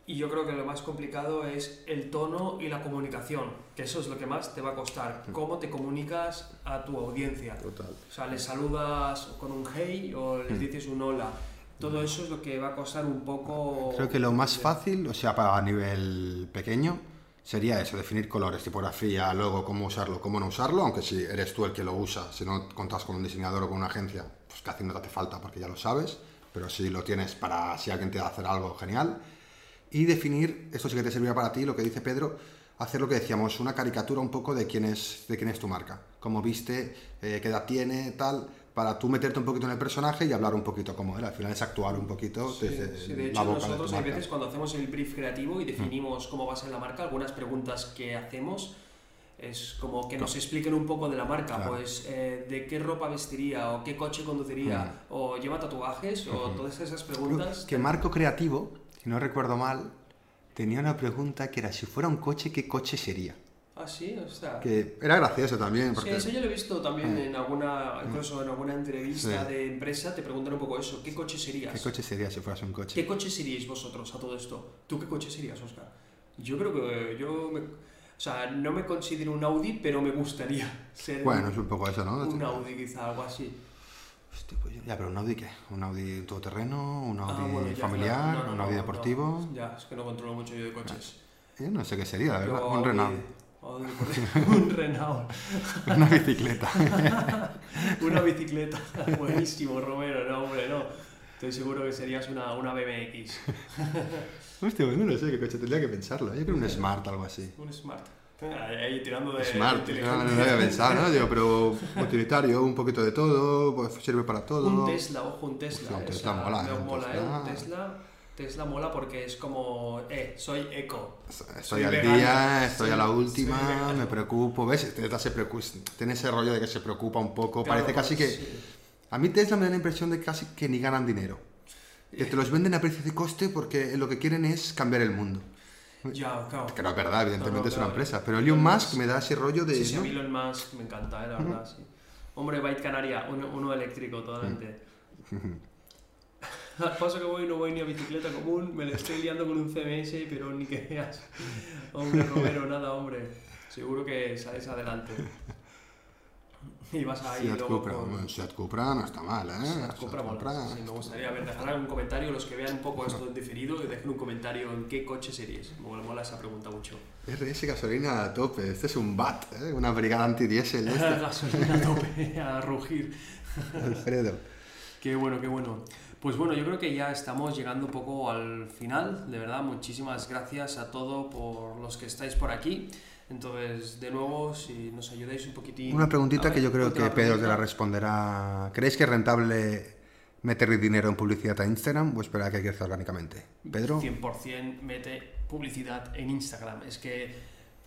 Y yo creo que lo más complicado es el tono y la comunicación, que eso es lo que más te va a costar. Cómo te comunicas a tu audiencia. Total. O sea, les saludas con un hey o les Mm. dices un hola. Todo eso es lo que va a costar un poco... Creo que lo más fácil, o sea, para a nivel pequeño, sería eso, definir colores, tipografía, logo, cómo usarlo, cómo no usarlo, aunque si eres tú el que lo usa, si no contas con un diseñador o con una agencia, pues casi no te hace falta porque ya lo sabes, pero si lo tienes para si alguien te va a hacer algo, genial. Y definir, esto sí que te servirá para ti, lo que dice Pedro, hacer lo que decíamos, una caricatura un poco de quién es, de quién es tu marca, cómo viste, eh, qué edad tiene, tal, para tú meterte un poquito en el personaje y hablar un poquito como él. Al final es actuar un poquito Sí, desde sí, de la hecho boca de tu nosotros hay marca. veces cuando hacemos el brief creativo y definimos cómo va a ser la marca, algunas preguntas que hacemos es como que nos expliquen un poco de la marca, Claro. pues eh, de qué ropa vestiría o qué coche conduciría o lleva tatuajes o todas esas preguntas. Que Marco Creativo, si no recuerdo mal, tenía una pregunta que era si fuera un coche, ¿qué coche sería? Ah, sí, o sea... Que era gracioso también, Sí, porque eso yo lo he visto también en alguna, incluso en alguna entrevista Sí. de empresa, te preguntan un poco eso, ¿qué coche serías? ¿qué coche sería si fueras un coche? ¿Qué coche seríais vosotros a todo esto? ¿Tú qué coche serías, Oscar? Yo creo que yo me, o sea, no me considero un Audi, pero me gustaría ser Bueno, es un poco eso, ¿no? un, un Audi quizá, algo así. Hostia, pues ya, pero un Audi qué? ¿Un Audi todoterreno? ¿Un Audi Ah, bueno, ya, familiar? claro. No, no, ¿Un Audi no. deportivo? Ya, es que no controlo mucho yo de coches. Yo no sé qué sería, la verdad. Yo un Audi- Renault. Un Renault. Una bicicleta. Una bicicleta. Buenísimo, Romero. No, hombre, no. Estoy seguro que serías una, una BMX. Hostia, pues no lo sé qué coche tendría que pensarlo. Yo creo un Smart, algo así. Un Smart. Ahí, ahí tirando de. Smart, de no, no lo había pensado, ¿no? Digo, pero utilitario, un poquito de todo, pues sirve para todo. Un Tesla, ojo, un Tesla. Hostia, un eh, Tesla mola, eh, un mola, eh, un Tesla. Tesla mola porque es como, eh, soy eco. Estoy Soy al vegano, día, estoy soy- a la última, me preocupo, ¿ves? Tesla se preocupa, tiene ese rollo de que se preocupa un poco, Claro, parece casi que... sí. A mí Tesla me da la impresión de casi que ni ganan dinero. Que te los venden a precio de coste porque lo que quieren es cambiar el mundo. Ya, claro. Que no es verdad, evidentemente No, no, es una claro. empresa. Pero Elon Elon Musk Musk- me da ese rollo de... Sí, sí, ¿no? Elon Musk me encanta, eh, la verdad, sí. Hombre, Byte Canaria, uno, uno eléctrico totalmente. Al paso que voy, no voy ni a bicicleta común, me la estoy liando con un CMS, pero ni que veas. Hombre, Romero, nada, hombre. Seguro que sales adelante. Y vas ahí Seat luego Cupra, con... bueno, Seat Cupra no está mal, ¿eh? Seat Cupra. Cupra- Sí, me gustaría ver, dejar un comentario, los que vean un poco esto en diferido, que dejen un comentario en qué coche seríais. Me mola esa pregunta mucho. RS gasolina a tope, este es un BAT, ¿eh? una brigada antidiesel. Este. Gasolina a tope, a rugir. Alfredo. Qué bueno, qué bueno. Pues bueno, yo creo que ya estamos llegando un poco al final. De verdad, muchísimas gracias a todos por los que estáis por aquí. Entonces, de nuevo, si nos ayudáis un poquitín. Una preguntita que yo creo que Pedro te la pregunta. responderá. ¿Creéis que es rentable meter dinero en publicidad a Instagram o esperar a que crezca orgánicamente? Pedro. 100% mete publicidad en Instagram. Es que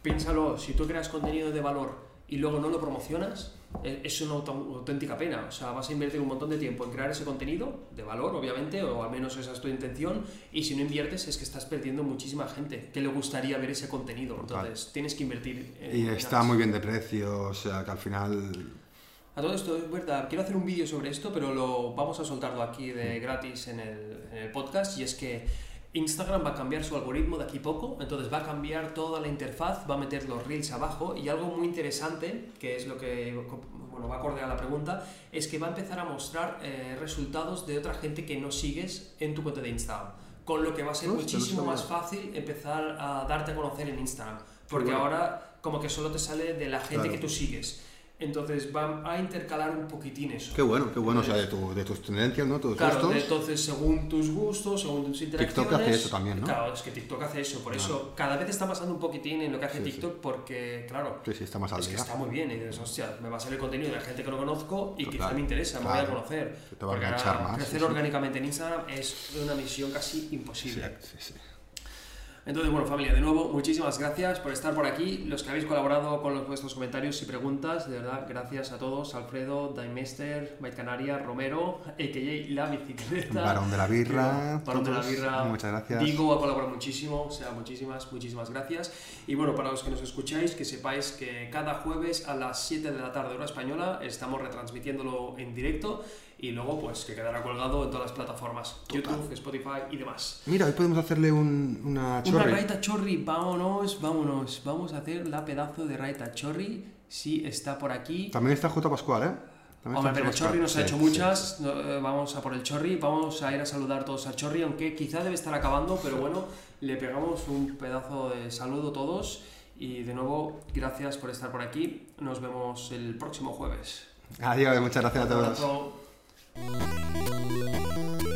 piénsalo, si tú creas contenido de valor y luego no lo promocionas, es una auténtica pena. O sea, vas a invertir un montón de tiempo en crear ese contenido, de valor, obviamente, o al menos esa es tu intención, y si no inviertes es que estás perdiendo muchísima gente que le gustaría ver ese contenido. Entonces, tienes que invertir. y está muy bien de precio, o sea, que al final... A todo esto, es verdad, quiero hacer un vídeo sobre esto, pero lo vamos a soltarlo aquí de gratis en el, en el podcast, y es que Instagram va a cambiar su algoritmo de aquí a poco, entonces va a cambiar toda la interfaz, va a meter los reels abajo y algo muy interesante, que es lo que bueno, va a acorde a la pregunta, es que va a empezar a mostrar eh, resultados de otra gente que no sigues en tu cuenta de Instagram. Con lo que va a ser muchísimo más fácil empezar a darte a conocer en Instagram. Porque ahora como que solo te sale de la gente que tú sigues. Entonces va a intercalar un poquitín eso. Qué bueno, qué bueno, o sea, de, tu, de tus tendencias, ¿no? Tus claro, gustos. entonces según tus gustos, según tus interacciones... TikTok hace eso también, ¿no? Claro, es que TikTok hace eso, por eso cada vez está pasando un poquitín en lo que hace TikTok porque, claro... Sí, sí, está más al Es que está muy bien y dices, hostia, me va a salir contenido de la gente que no conozco y quizá me interesa, me voy a conocer. Te va a enganchar más. Crecer orgánicamente en Instagram es una misión casi imposible. Sí, sí, sí. Entonces, bueno, familia, de nuevo, muchísimas gracias por estar por aquí. Los que habéis colaborado con vuestros comentarios y preguntas, de verdad, gracias a todos. Alfredo, Daimester, Mike Canaria, Romero, a.k.a. La Bicicleta. Barón de la Birra. Barón de la Birra. Muchas gracias. Digo, ha colaborado muchísimo, o sea, muchísimas, muchísimas gracias. Y bueno, para los que nos escucháis, que sepáis que cada jueves a las 7 de la tarde, hora española, estamos retransmitiéndolo en directo y luego pues que quedará colgado en todas las plataformas, YouTube, Spotify y demás. Mira, hoy podemos hacerle un, una chorri. Una raita chorri, vámonos, vámonos, vamos a hacer la pedazo de raita chorri, si está por aquí. También está J. Pascual, ¿eh? Hombre, pero Chorri nos ha hecho muchas, eh, vamos a por el Chorri, vamos a ir a saludar todos al Chorri, aunque quizá debe estar acabando, pero bueno, le pegamos un pedazo de saludo todos y de nuevo, gracias por estar por aquí, nos vemos el próximo jueves. Adiós, muchas gracias a todos. Thank you.